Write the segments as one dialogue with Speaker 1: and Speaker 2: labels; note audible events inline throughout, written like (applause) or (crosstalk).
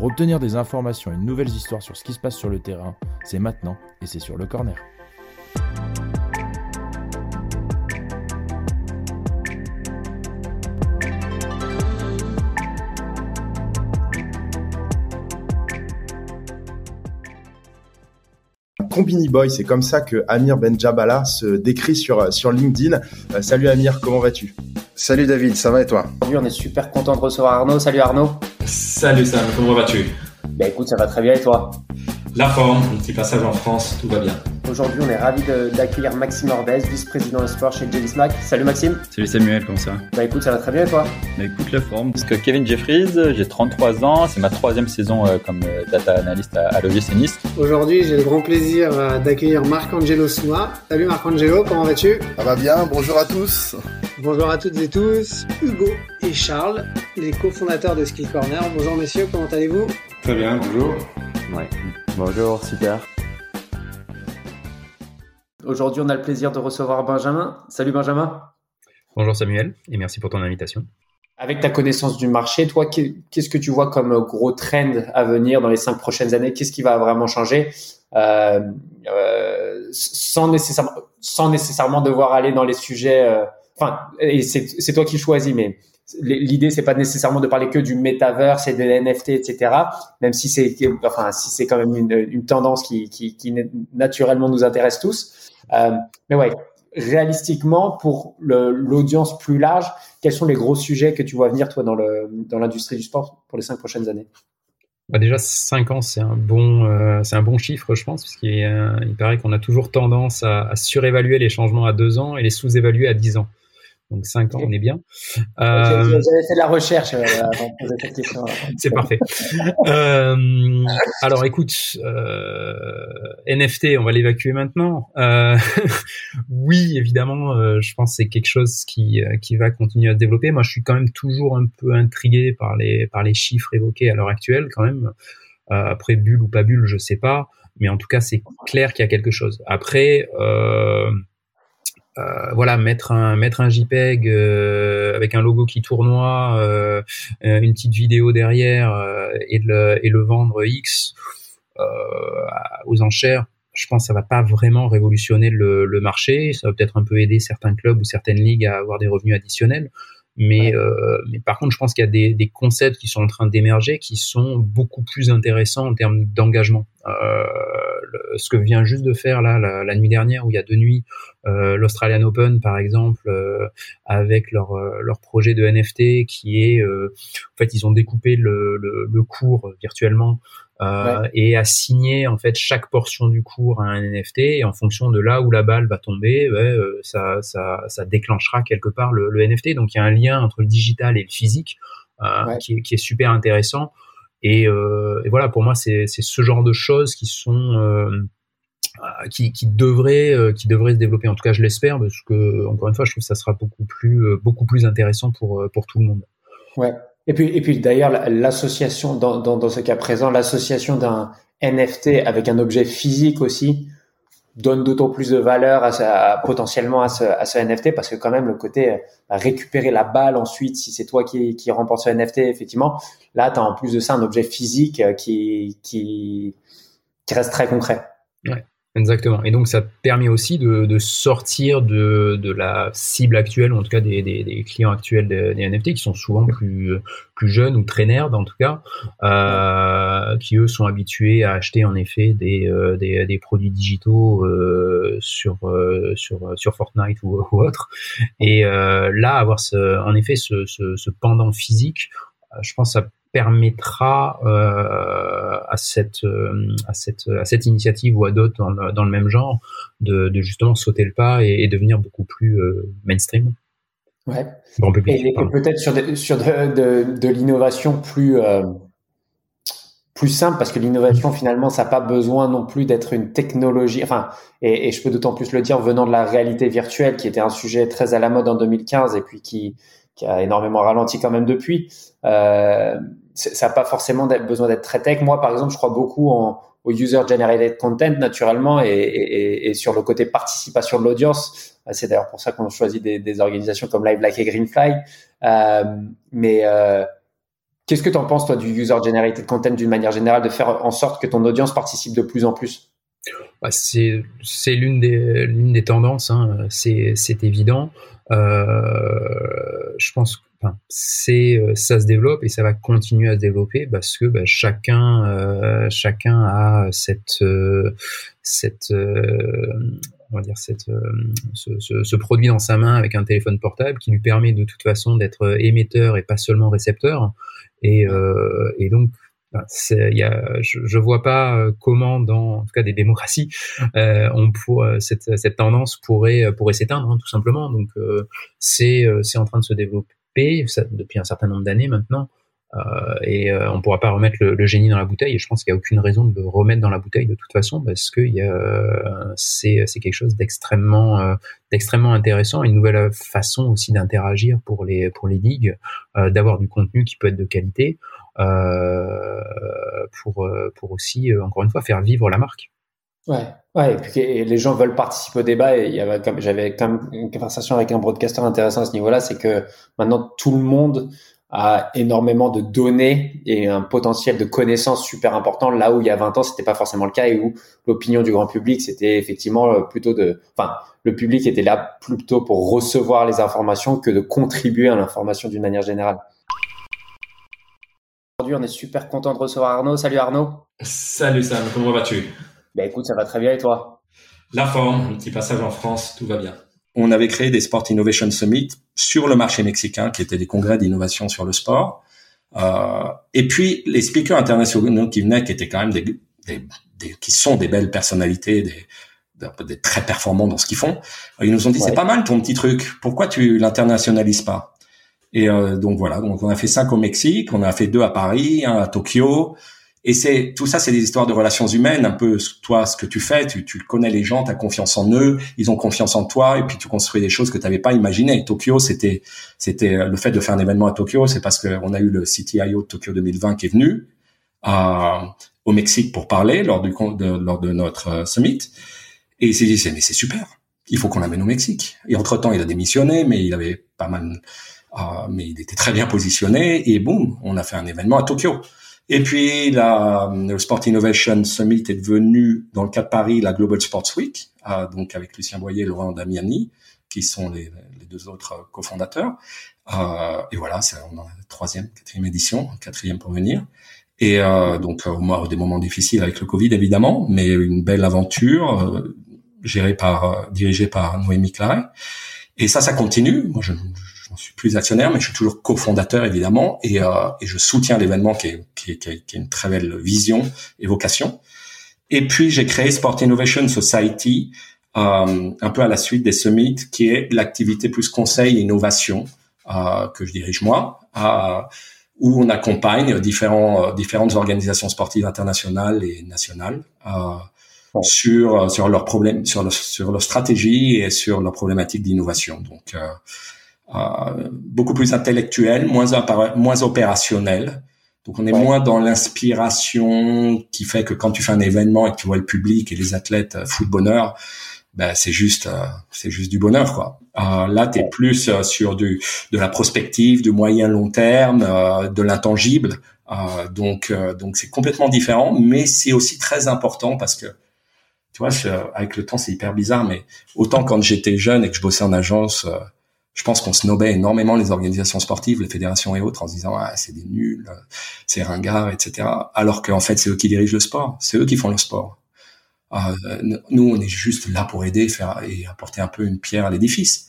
Speaker 1: Pour obtenir des informations et de nouvelles histoires sur ce qui se passe sur le terrain, c'est maintenant et c'est sur le corner.
Speaker 2: Combini Boy, c'est comme ça que Amir Benjabala se décrit sur, sur LinkedIn. Euh, salut Amir, comment vas-tu?
Speaker 3: Salut David, ça va et toi?
Speaker 4: Aujourd'hui, on est super content de recevoir Arnaud. Salut Arnaud.
Speaker 5: Salut Sam, comment vas-tu?
Speaker 4: Bah écoute, ça va très bien et toi?
Speaker 5: La forme, un petit passage en France, tout va bien.
Speaker 4: Aujourd'hui, on est ravi d'accueillir Maxime Orbez, vice-président de sport chez Jelly Smack. Salut Maxime.
Speaker 6: Salut Samuel, comment ça va?
Speaker 4: Bah écoute, ça va très bien et toi?
Speaker 6: Bah écoute, la forme. Parce que Kevin Jeffries, j'ai 33 ans, c'est ma troisième saison euh, comme euh, data analyst à, à l'OGC Nice.
Speaker 7: Aujourd'hui, j'ai le grand plaisir euh, d'accueillir Marc-Angelo Souma. Salut Marc-Angelo, comment vas-tu?
Speaker 8: Ça va bien, bonjour à tous.
Speaker 7: Bonjour à toutes et tous, Hugo et Charles, les cofondateurs de Skill Corner. Bonjour messieurs, comment allez-vous?
Speaker 5: Très bien, bonjour.
Speaker 9: Ouais, bonjour, super.
Speaker 4: Aujourd'hui, on a le plaisir de recevoir Benjamin. Salut Benjamin.
Speaker 6: Bonjour Samuel, et merci pour ton invitation.
Speaker 4: Avec ta connaissance du marché, toi, qu'est-ce que tu vois comme gros trend à venir dans les cinq prochaines années? Qu'est-ce qui va vraiment changer? Euh, euh, sans, nécessairement, sans nécessairement devoir aller dans les sujets. Enfin, c'est toi qui choisis, mais l'idée c'est pas nécessairement de parler que du metaverse et de NFT, etc. Même si c'est, enfin, si c'est quand même une, tendance qui, naturellement nous intéresse tous. Euh, mais ouais, réalistiquement, pour l'audience plus large, quels sont les gros sujets que tu vois venir toi dans l'industrie du sport pour les cinq prochaines années?
Speaker 6: Bah déjà, 5 ans, c'est un bon, euh, c'est un bon chiffre, je pense, parce qu'il euh, il paraît qu'on a toujours tendance à, à, surévaluer les changements à 2 ans et les sous-évaluer à 10 ans. Donc 5 ans, on est bien.
Speaker 4: Euh, J'avais fait de la recherche euh, avant de poser cette question. (laughs)
Speaker 6: C'est parfait. euh, alors écoute, euh, NFT, on va l'évacuer maintenant. Euh, (laughs) oui, évidemment, je pense que c'est quelque chose qui, qui va continuer à se développer. Moi, je suis quand même toujours un peu intrigué par les, par les chiffres évoqués à l'heure actuelle, quand même. après, bulle ou pas bulle, je sais pas. Mais en tout cas, c'est clair qu'il y a quelque chose. Après... Euh, euh, voilà, mettre un mettre un JPEG euh, avec un logo qui tournoie, euh, une petite vidéo derrière et, le, et le vendre X aux enchères. Je pense que ça va pas vraiment révolutionner le, le marché. Ça va peut-être un peu aider certains clubs ou certaines ligues à avoir des revenus additionnels. Mais, euh, mais par contre, je pense qu'il y a des, des, concepts qui sont en train d'émerger qui sont beaucoup plus intéressants en termes d'engagement. Euh, ce que vient juste de faire là la, la, nuit dernière, où il y a deux nuits, euh, l'Australian Open par exemple, euh, avec leur, leur projet de NFT qui est, en fait, ils ont découpé le, le, le cours virtuellement euh, ouais. et assigner en fait chaque portion du cours à un NFT et en fonction de là où la balle va tomber, ouais, ça, ça, ça, déclenchera quelque part le, le, NFT. Donc il y a un lien entre le digital et le physique euh, ouais. qui, est, qui, est, super intéressant. Et, euh, et voilà, pour moi, c'est ce genre de choses qui sont euh, qui, qui devraient qui devraient se développer. En tout cas, je l'espère parce que encore une fois, je trouve que ça sera beaucoup plus beaucoup plus intéressant pour pour tout le monde.
Speaker 4: Ouais. Et puis et puis d'ailleurs, l'association dans, dans dans ce cas présent, l'association d'un NFT avec un objet physique aussi donne d'autant plus de valeur à, potentiellement à ce, NFT parce que quand même le côté à récupérer la balle ensuite si c'est toi qui, qui remporte ce NFT effectivement là tu as en plus de ça un objet physique qui, qui, qui reste très concret.
Speaker 6: Exactement. Et donc, ça permet aussi de, de sortir de, de, la cible actuelle, en tout cas des, des, des clients actuels des, des, NFT, qui sont souvent plus, plus jeunes ou très nerds, en tout cas, euh, qui eux sont habitués à acheter en effet des, euh, des, produits digitaux euh, sur, sur, sur Fortnite ou, ou autre. Et là, avoir ce, en effet ce, ce, ce pendant physique, je pense que ça permettra euh, à cette euh, à cette à cette initiative ou à d'autres dans le, dans le même genre de, de, justement sauter le pas et, et devenir beaucoup plus euh, mainstream.
Speaker 4: Ouais. Bon public, et, et peut-être sur de, sur de, de, de l'innovation plus plus simple parce que l'innovation finalement ça n'a pas besoin non plus d'être une technologie enfin et, et je peux d'autant plus le dire venant de la réalité virtuelle qui était un sujet très à la mode en 2015 et puis qui, qui a énormément ralenti quand même depuis. Euh, ça n'a pas forcément besoin d'être très tech. Moi par exemple je crois beaucoup au user generated content naturellement et, sur le côté participation de l'audience. C'est d'ailleurs pour ça qu'on choisit des, organisations comme Live Like et Greenfly. Euh, mais euh, Qu'est-ce que tu en penses, toi, du user-generated content d'une manière générale, de faire en sorte que ton audience participe de plus en plus?
Speaker 6: Bah, C'est l'une des, des tendances, hein. c'est évident. Euh, je pense que enfin, ça se développe et ça va continuer à se développer parce que bah, chacun, euh, chacun a cette, euh, cette on va dire cette, ce, ce, ce, produit dans sa main avec un téléphone portable qui lui permet de toute façon d'être émetteur et pas seulement récepteur. Et, euh, et donc, je, je vois pas euh, comment, dans en tout cas des démocraties, euh, on pour, cette, tendance pourrait s'éteindre, hein, tout simplement. Donc, euh, c'est en train de se développer depuis un certain nombre d'années maintenant. Euh, et euh, on pourra pas remettre le, génie dans la bouteille. Et je pense qu'il n'y a aucune raison de le remettre dans la bouteille de toute façon parce que c'est quelque chose d'extrêmement euh, intéressant, une nouvelle façon aussi d'interagir pour les pour euh, d'avoir du contenu qui peut être de qualité pour pour aussi encore une fois faire vivre la marque.
Speaker 4: Ouais, ouais, et puis les gens veulent participer au débat et il y avait j'avais quand même une conversation avec un broadcaster intéressant à ce niveau-là, c'est que maintenant tout le monde a énormément de données et un potentiel de connaissances super important là où il y a 20 ans c'était pas forcément le cas et où l'opinion du grand public c'était effectivement euh, plutôt de enfin le public était là plutôt pour recevoir les informations que de contribuer à l'information d'une manière générale. Aujourd'hui, on est super content de recevoir Arnaud. Salut Arnaud.
Speaker 5: Salut Sam, comment vas-tu?
Speaker 4: Ben écoute, ça va très bien et toi?
Speaker 5: La forme, un petit passage en France, tout va bien
Speaker 3: on avait créé des Sport Innovation Summit sur le marché mexicain, qui étaient des congrès d'innovation sur le sport. Euh, et puis les speakers internationaux qui venaient, qui étaient quand même des, des, des qui sont des belles personnalités, des, des, très performants dans ce qu'ils font. Ils nous ont dit c'est pas mal ton petit truc. Pourquoi tu l'internationalises pas? Et euh, donc voilà. Donc on a fait cinq au Mexique, on a fait deux à Paris, un à Tokyo. Et c'est tout ça, c'est des histoires de relations humaines. Un peu toi, ce que tu fais, tu, tu connais les gens, tu as confiance en eux, ils ont confiance en toi, et puis tu construis des choses que tu n'avais pas imaginées. Tokyo, c'était c'était le fait de faire un événement à Tokyo, c'est parce qu'on a eu le CTIO de Tokyo 2020 qui est venu à, euh, au Mexique pour parler lors du de, lors de notre euh, summit, et il s'est dit mais c'est super, il faut qu'on l'amène au Mexique. Et entre temps, il a démissionné, mais il avait pas mal, euh, mais il était très bien positionné, et boum, on a fait un événement à Tokyo. Et puis, la, le Sport Innovation Summit est devenu, dans le cas de Paris, la Global Sports Week, donc avec Lucien Boyer Laurent Damiani, qui sont les, deux autres cofondateurs. Euh, et voilà, c'est la troisième, quatrième édition, quatrième pour venir. Et euh, donc, au moins des moments difficiles avec le Covid, évidemment, mais une belle aventure euh, gérée par, dirigée par Noémie Claret. Et ça, ça continue. Moi, je, j'en suis plus actionnaire, mais je suis toujours cofondateur évidemment, et, euh, et je soutiens l'événement qui est, qui, est, qui est une très belle vision et vocation. Et puis j'ai créé Sport Innovation Society, euh, un peu à la suite des summits, qui est l'activité plus conseil et innovation euh, que je dirige moi, euh, où on accompagne différents, euh, différentes organisations sportives internationales et nationales. Euh, sur sur leurs problèmes sur le, sur leur stratégie et sur leurs problématiques d'innovation donc euh, beaucoup plus intellectuel, moins, moins opérationnel. Donc on est moins dans l'inspiration qui fait que quand tu fais un événement et que tu vois le public et les athlètes euh, foutent bonheur, ben c'est juste euh, c'est juste du bonheur quoi. Euh, là tu es plus euh, sur du de la prospective, du moyen long terme, de l'intangible. donc donc c'est complètement différent, mais c'est aussi très important parce que tu vois avec le temps c'est hyper bizarre, mais autant quand j'étais jeune et que je bossais en agence je pense qu'on snobait énormément les organisations sportives, les fédérations et autres, en se disant ah c'est des nuls, c'est ringard, etc. Alors qu'en fait c'est eux qui dirigent le sport, c'est eux qui font le sport. Euh, nous on est juste là pour aider, faire et apporter un peu une pierre à l'édifice.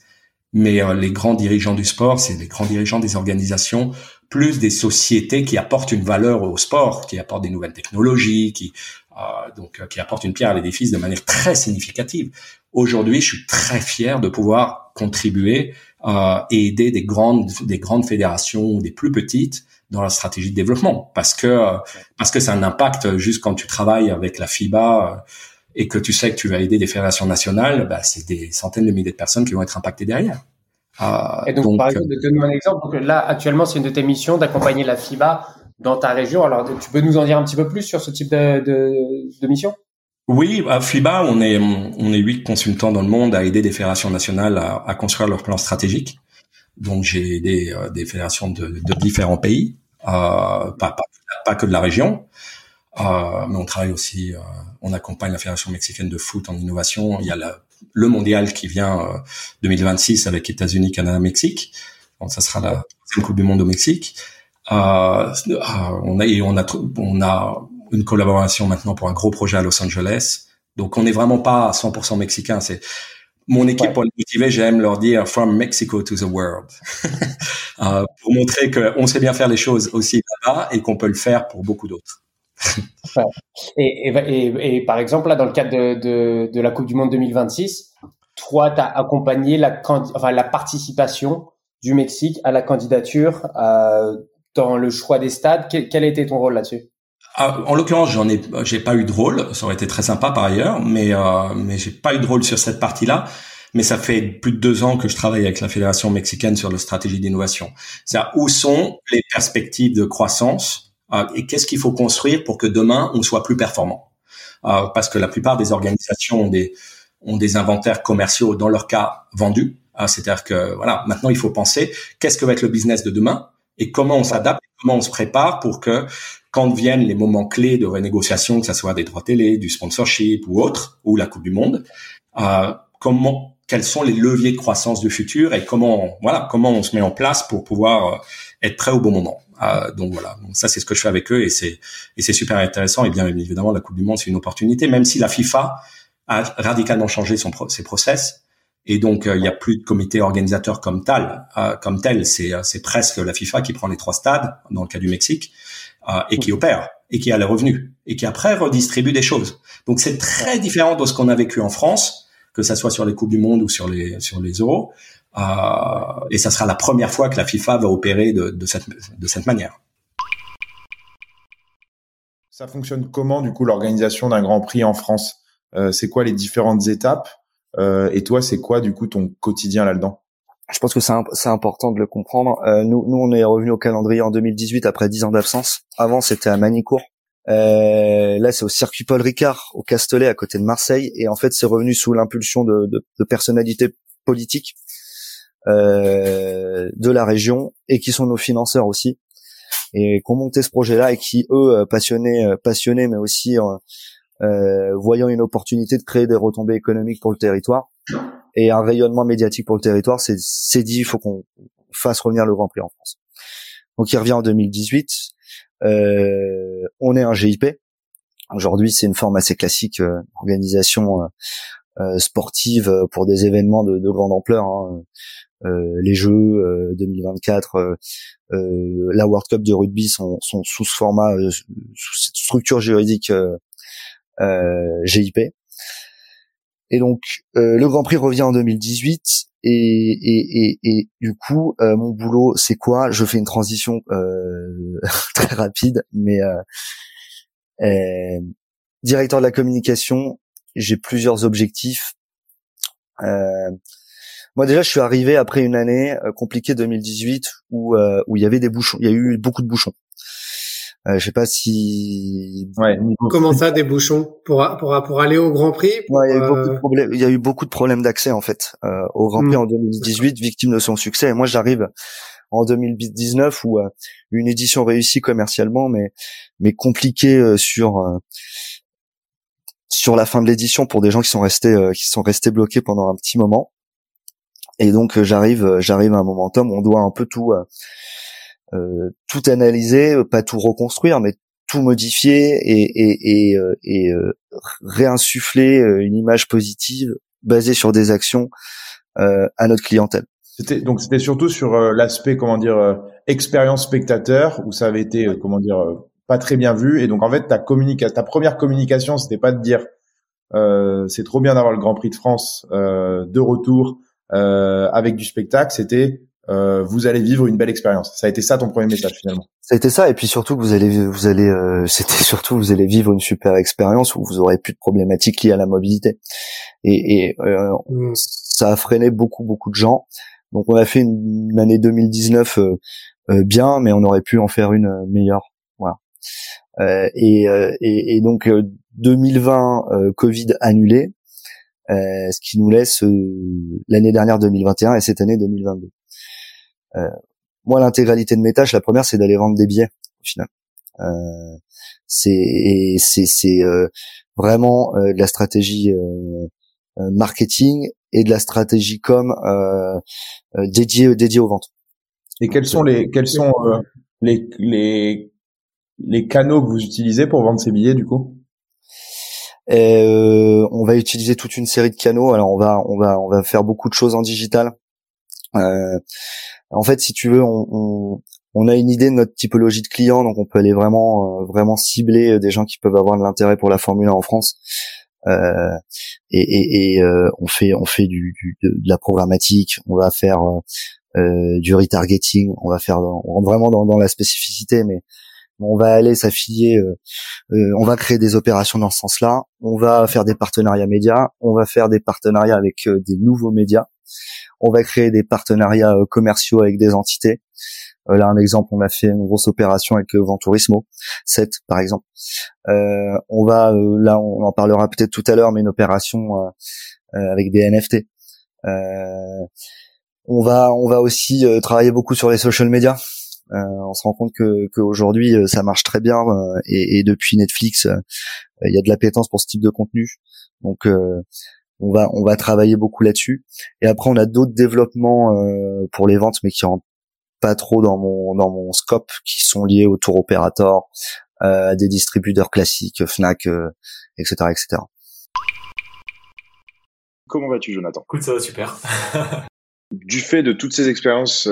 Speaker 3: Mais euh, les grands dirigeants du sport, c'est les grands dirigeants des organisations, plus des sociétés qui apportent une valeur au sport, qui apportent des nouvelles technologies, qui donc qui apporte une pierre à l'édifice de manière très significative. Aujourd'hui, je suis très fier de pouvoir contribuer et aider des grandes des grandes fédérations ou des plus petites dans la stratégie de développement parce que parce que c'est un impact juste quand tu travailles avec la FIBA et que tu sais que tu vas aider des fédérations nationales, bah, c'est des centaines de milliers de personnes qui vont être impactées derrière.
Speaker 4: Euh, et donc, par exemple, donner un exemple, donc là, actuellement, c'est une de tes missions d'accompagner la FIBA dans ta région. Alors, tu peux nous en dire un petit peu plus sur ce type de, de, de mission?
Speaker 3: Oui, à FIBA, on est on est huit consultants dans le monde à aider des fédérations nationales à, à construire leur plan stratégique. Donc j'ai aidé euh, des fédérations de, de différents pays, euh, pas, pas, pas que de la région. Euh, mais on travaille aussi, euh, on accompagne la Fédération mexicaine de foot en innovation. Il y a le mondial qui vient 2026 euh, avec États-Unis, Canada, Mexique. Donc ça sera la Coupe du Monde au Mexique. on et on a on a une collaboration maintenant pour un gros projet à Los Angeles. Donc on n'est vraiment pas 100% mexicain. C'est mon équipe pour les motiver, j'aime leur dire from Mexico to the world (laughs) euh, pour montrer qu'on sait bien faire les choses aussi là-bas et qu'on peut le faire pour beaucoup d'autres. (laughs)
Speaker 4: Et, et, et, par exemple, là, dans le cadre de, de, de la Coupe du Monde 2026, toi, tu as accompagné la, enfin, la participation du Mexique à la candidature euh, dans le choix des stades. Quel, quel a été ton rôle là-dessus?
Speaker 3: Ah, en l'occurrence, j'en ai, j'ai pas eu de rôle. Ça aurait été très sympa par ailleurs, mais euh, mais j'ai pas eu de rôle sur cette partie-là. Mais ça fait plus de deux ans que je travaille avec la fédération mexicaine sur la stratégie d'innovation. C'est où sont les perspectives de croissance euh, et qu'est-ce qu'il faut construire pour que demain on soit plus performant? Euh, parce que la plupart des organisations ont des ont des inventaires commerciaux dans leur cas vendus. Euh, c'est-à-dire que voilà, maintenant il faut penser qu'est-ce que va être le business de demain et comment on s'adapte, comment on se prépare pour que quand viennent les moments clés de renégociation, que ce soit des droits télé, du sponsorship ou autre, ou la Coupe du Monde, euh, comment, quels sont les leviers de croissance du futur et comment, voilà, comment on se met en place pour pouvoir être prêt au bon moment. Euh, donc voilà, ça c'est ce que je fais avec eux et c'est et c'est super intéressant. Et bien évidemment, la Coupe du Monde c'est une opportunité, même si la FIFA a radicalement changé son ses process. Et donc euh, il y a plus de comité organisateur comme tel, euh, comme tel. C'est c'est presque la FIFA qui prend les trois stades dans le cas du Mexique et qui opère et qui a les revenus et qui après redistribue des choses. Donc c'est très différent de ce qu'on a vécu en France, que ça soit sur les coupes du monde ou sur les sur les euros. Euh, et ça sera la première fois que la FIFA va opérer de, de, cette, de cette manière.
Speaker 2: Ça fonctionne comment du coup l'organisation d'un Grand Prix en France? Euh, C'est quoi les différentes étapes? Euh, Et toi, c'est quoi du coup ton quotidien là-dedans?
Speaker 9: Je pense que c'est important de le comprendre. Euh, nous, nous, on est revenu au calendrier en 2018 après 10 ans d'absence. Avant, c'était à Manicourt. Euh, là, c'est au circuit Paul Ricard, au Castellet, à côté de Marseille. Et en fait, c'est revenu sous l'impulsion de, de, de personnalités politiques euh, de la région et qui sont nos financeurs aussi et qui ont monté ce projet-là et qui eux euh, passionnés euh, passionnés mais aussi euh, voyant une opportunité de créer des retombées économiques pour le territoire et un rayonnement médiatique pour le territoire c'est dit il faut qu'on fasse revenir le Grand Prix en France donc il revient en 2018 euh, on est un GIP aujourd'hui c'est une forme assez classique organisation sportive pour des événements de, de grande ampleur hein. Euh, les Jeux 2024, euh, euh, la World Cup de rugby sont, sont sous ce format, sous cette structure juridique GIP. Et donc le Grand Prix revient en 2018 et, et, et, et du coup mon boulot c'est quoi? Je fais une transition (laughs) très rapide, mais directeur de la communication, j'ai plusieurs objectifs. Euh, moi déjà, je suis arrivé après une année euh, compliquée 2018 où euh, où il y avait des bouchons, il y a eu beaucoup de bouchons. Euh, je sais pas si.
Speaker 7: Ouais. Comment ça, des bouchons pour pour pour aller au Grand Prix
Speaker 9: ouais, il, y a eu beaucoup de problèmes, il y a eu beaucoup de problèmes d'accès en fait euh, au Grand Prix hmm. en 2018, victime de son succès. Et moi, j'arrive en 2019 où une édition réussie commercialement, mais mais compliquée sur sur la fin de l'édition pour des gens qui sont restés qui sont restés bloqués pendant un petit moment. Et donc euh, j'arrive, euh, j'arrive à un momentum, on doit un peu tout, euh, tout analyser, pas tout reconstruire, mais tout modifier et, et, et, et réinsuffler une image positive basée sur des actions à notre clientèle.
Speaker 2: C'était donc c'était surtout sur l'aspect comment dire expérience spectateur où ça avait été comment dire pas très bien vu. Et donc en fait, ta communication, ta première communication, c'était pas de dire euh, c'est trop bien d'avoir le Grand Prix de France euh, de retour euh, avec du spectacle. C'était euh, vous allez vivre une belle expérience. Ça a été ça ton premier message finalement.
Speaker 9: Ça a été ça, et puis surtout que vous allez, vous allez, euh, (laughs) c'était surtout vous allez vivre une super expérience où vous aurez plus de problématiques liées à la mobilité. Et, et euh, mm. ça a freiné beaucoup beaucoup de gens. Donc on a fait une, une année 2019 euh, euh, bien, mais on aurait pu en faire une euh, meilleure. Voilà. Et, et, et, donc 2020 Covid annulé, ce qui nous laisse l'année dernière 2021 et cette année 2022. Euh, moi, l'intégralité de mes tâches, la première, c'est d'aller vendre des billets au final. Euh, c'est c'est euh, vraiment de la stratégie marketing et de la stratégie com dédiée dédiée aux ventes.
Speaker 2: Et quels sont les quels sont les les les canaux que vous utilisez pour vendre ces billets du coup?
Speaker 9: Euh, on va utiliser toute une série de canaux. Alors on va on va on va faire beaucoup de choses en digital. Euh, en fait, si tu veux, on, a une idée de notre typologie de clients, donc on peut aller vraiment, euh, vraiment cibler euh, des gens qui peuvent avoir de l'intérêt pour la Formule 1 en France. Euh, et, on fait, on fait du, de, la programmatique, on va faire du retargeting, on va faire, rentre vraiment dans, dans la spécificité, mais on va aller s'affilier, on va créer des opérations dans ce sens-là, on va faire des partenariats médias, on va faire des partenariats avec des nouveaux médias on va créer des partenariats euh, commerciaux avec des entités. Euh, là, un exemple, on a fait une grosse opération avec euh, Venturismo 7, par exemple. on va, là, on en parlera peut-être tout à l'heure, mais une opération avec des NFT. on va, on va aussi travailler beaucoup sur les social media. on se rend compte que qu'aujourd'hui ça marche très bien et, et, depuis Netflix, il y a de l'appétence pour ce type de contenu. Donc on va on va travailler beaucoup là-dessus. Et après on a d'autres développements euh, pour les ventes, mais qui rentrent pas trop dans mon dans mon scope, qui sont liés au tour opérateur, euh, à des distributeurs classiques, Fnac, etc., euh, etc.
Speaker 2: Comment vas-tu, Jonathan?
Speaker 5: Écoute, ça va super. (laughs)
Speaker 2: du fait de toutes ces expériences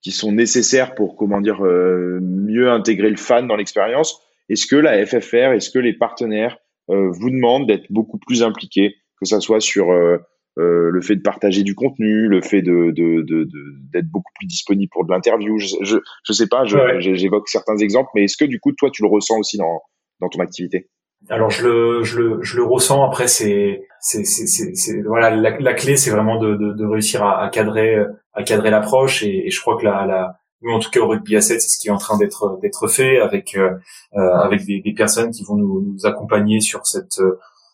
Speaker 2: qui sont nécessaires pour comment dire mieux intégrer le fan dans l'expérience, est-ce que la FFR, est-ce que les partenaires vous demandent d'être beaucoup plus impliqués que ça soit sur euh, euh, le fait de partager du contenu, le fait de d'être de, de, beaucoup plus disponible pour de l'interview. Je, je, je sais pas, j'évoque certains exemples, mais est-ce que du coup toi tu le ressens aussi dans dans ton activité?
Speaker 5: Alors je le je le je le ressens. Après c'est c'est c'est c'est voilà la, la clé c'est vraiment de, de, de réussir à, à, cadrer à cadrer l'approche et, et, je crois que la la nous en tout cas au rugby à 7 c'est ce qui est en train d'être d'être fait avec euh, avec des, des, personnes qui vont nous, nous accompagner sur cette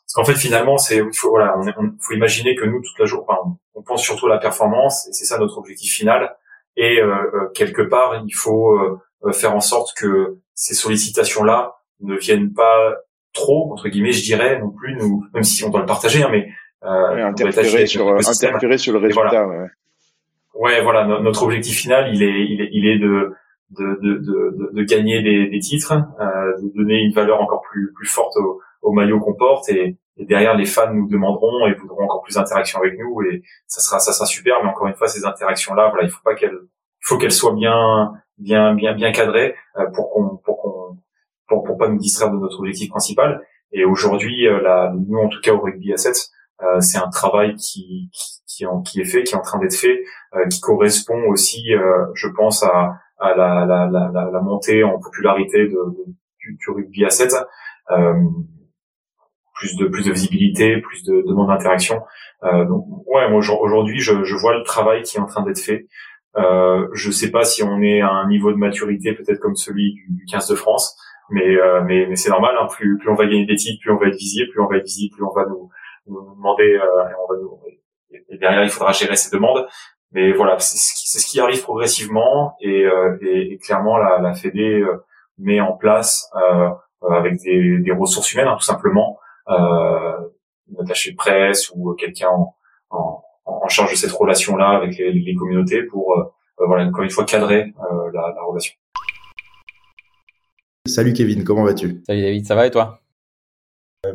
Speaker 5: parce qu'en fait, finalement, c'est il faut voilà, on, faut imaginer que nous toute la journée, enfin, on pense surtout à la performance, et c'est ça notre objectif final. Et euh, euh quelque part, il faut euh, faire en sorte que ces sollicitations-là ne viennent pas trop entre guillemets, je dirais, non plus nous, même si on doit le partager, hein, mais
Speaker 2: euh, interférer sur interférer sur le résultat.
Speaker 5: Voilà. Ouais. ouais. voilà, notre objectif final, il est il est, il est de de, de, de, de gagner des, des titres, euh, de donner une valeur encore plus, plus forte au, au maillot qu'on porte et, et, derrière les fans nous demanderont et voudront encore plus d'interaction avec nous et ça sera ça sera super. Mais encore une fois ces interactions là voilà il faut pas qu'elles faut qu'elles soient bien bien bien bien cadrées euh, pour qu'on pour qu'on pour, pour pas nous distraire de notre objectif principal. Et aujourd'hui euh, là nous en tout cas au rugby assets euh, c'est un travail qui qui, qui, est fait qui est en train d'être fait qui correspond aussi je pense à à la, la, la, la, montée en popularité de du, du, rugby à 7 plus de plus de visibilité, plus de demande d'interaction. Euh, donc ouais, moi aujourd'hui je, je, vois le travail qui est en train d'être fait. Euh, je sais pas si on est à un niveau de maturité peut-être comme celui du, 15 de France, mais euh, mais, mais c'est normal. Hein, plus plus on va gagner des titres, plus on va être visible, plus on va être visible, plus on va nous, nous demander euh, et on va nous et derrière il faudra gérer ces demandes. Mais voilà, c'est ce qui, ce qui arrive progressivement et, euh, et, et clairement la, la Fédé euh, met en place avec des, des ressources humaines hein, tout simplement une attachée de presse ou quelqu'un en, en, en, charge de cette relation-là avec les, les communautés pour, euh, euh, voilà, encore une fois, cadrer la, la relation.
Speaker 2: Salut Kevin, comment vas-tu?
Speaker 10: Salut David, ça va et toi?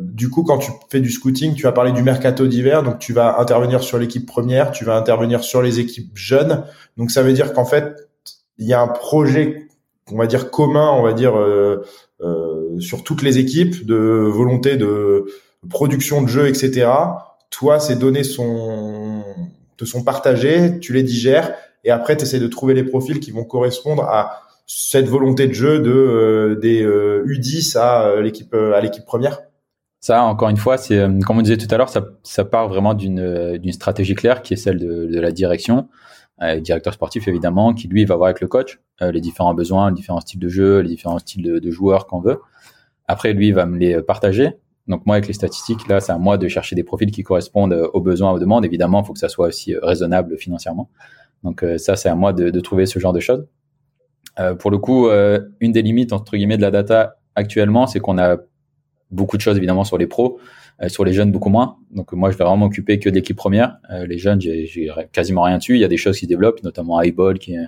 Speaker 2: Du coup, quand tu fais du scouting, tu as parlé du mercato d'hiver, donc tu vas intervenir sur l'équipe première, tu vas intervenir sur les équipes jeunes. Donc ça veut dire qu'en fait, il y a un projet
Speaker 1: on va dire commun, on va dire sur toutes les équipes, de volonté de production de jeux, etc. Toi, ces données sont te sont partagées, tu les digères et après tu essaies de trouver les profils qui vont correspondre à cette volonté de jeu de des U10 à l'équipe à l'équipe première.
Speaker 10: Ça, encore une fois, c'est comme on disait tout à l'heure, ça, ça part vraiment d'une d'une stratégie claire qui est celle de, de la direction, euh, directeur sportif évidemment, qui lui va voir avec le coach les différents besoins, les différents styles de jeu, les différents styles de, joueurs qu'on veut. Après, lui va me les partager donc moi, avec les statistiques, là, c'est à moi de chercher des profils qui correspondent euh, aux besoins, aux demandes. Évidemment, il faut que ça soit aussi euh, raisonnable financièrement. Donc euh, ça, c'est à moi de, de, trouver ce genre de choses. Euh, pour le coup, une des limites entre guillemets de la data actuellement, c'est qu'on a beaucoup de choses évidemment sur les pros, sur les jeunes beaucoup moins. Donc moi, je vais vraiment m'occuper que de l'équipe première. les jeunes, j'ai quasiment rien dessus. Il y a des choses qui se développent, notamment Highball, qui est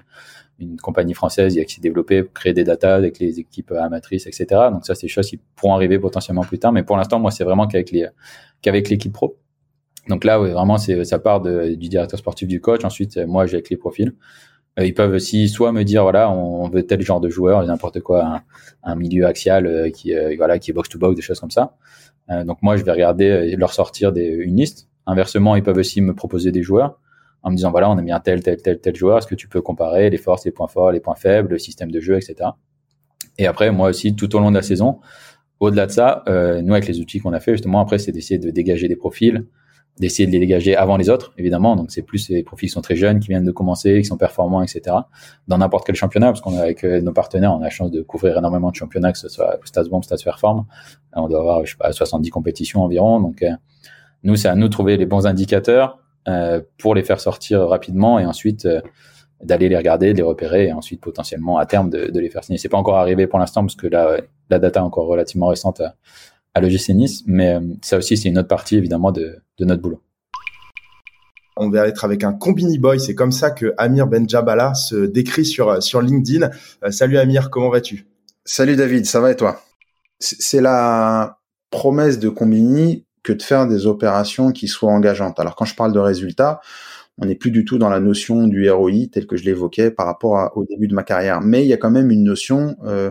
Speaker 10: une compagnie française qui s'est développée pour créer des data avec les équipes amatrices, etc. Donc ça, c'est des choses qui pourront arriver potentiellement plus tard. Mais pour l'instant, moi, c'est vraiment qu'avec les qu'avec l'équipe pro. Donc là, vraiment, c'est ça part de, du directeur sportif, du coach. Ensuite, moi, j'ai avec les profils. Euh, ils peuvent aussi soit me dire voilà, on veut tel genre de joueur, n'importe quoi, un, milieu axial euh, qui euh, voilà, qui est box to box, des choses comme ça. Donc moi, je vais regarder leur sortir des, une liste. Inversement, ils peuvent aussi me proposer des joueurs en me disant voilà, on a bien tel, tel, tel, tel joueur, est-ce que tu peux comparer les forces, les points forts, les points faibles, le système de jeu, etc. Et après, moi aussi, tout au long de la saison, au-delà de ça, euh, nous, avec les outils qu'on a fait, justement, après, c'est d'essayer de dégager des profils, d'essayer de les dégager avant les autres, évidemment. Donc, c'est plus les profils qui sont très jeunes, qui viennent de commencer, qui sont performants, etc. Dans n'importe quel championnat, parce qu'on avec euh, nos partenaires, on a la chance de couvrir énormément de championnats, que ce soit Stats Bomb, Stats Perform. On doit avoir, je sais pas, 70 compétitions environ. Donc, euh, nous, c'est à nous de trouver les bons indicateurs, euh, pour les faire sortir rapidement et ensuite euh, d'aller les regarder, de les repérer et ensuite potentiellement à terme de, de les faire signer. C'est pas encore arrivé pour l'instant parce que la, la data est encore relativement récente à, à l'OGC Nice, mais euh, ça aussi c'est une autre partie évidemment de, de notre boulot.
Speaker 1: On va être avec un combini boy, c'est comme ça que Amir Benjabala se décrit sur sur LinkedIn. salut Amir, comment vas-tu?
Speaker 11: Salut David, ça va et toi? C'est la promesse de Combini que de faire des opérations qui soient engageantes. Alors quand je parle de résultats, on n'est plus du tout dans la notion du ROI tel que je l'évoquais par rapport au début de ma carrière. Mais il y a quand même une notion, euh,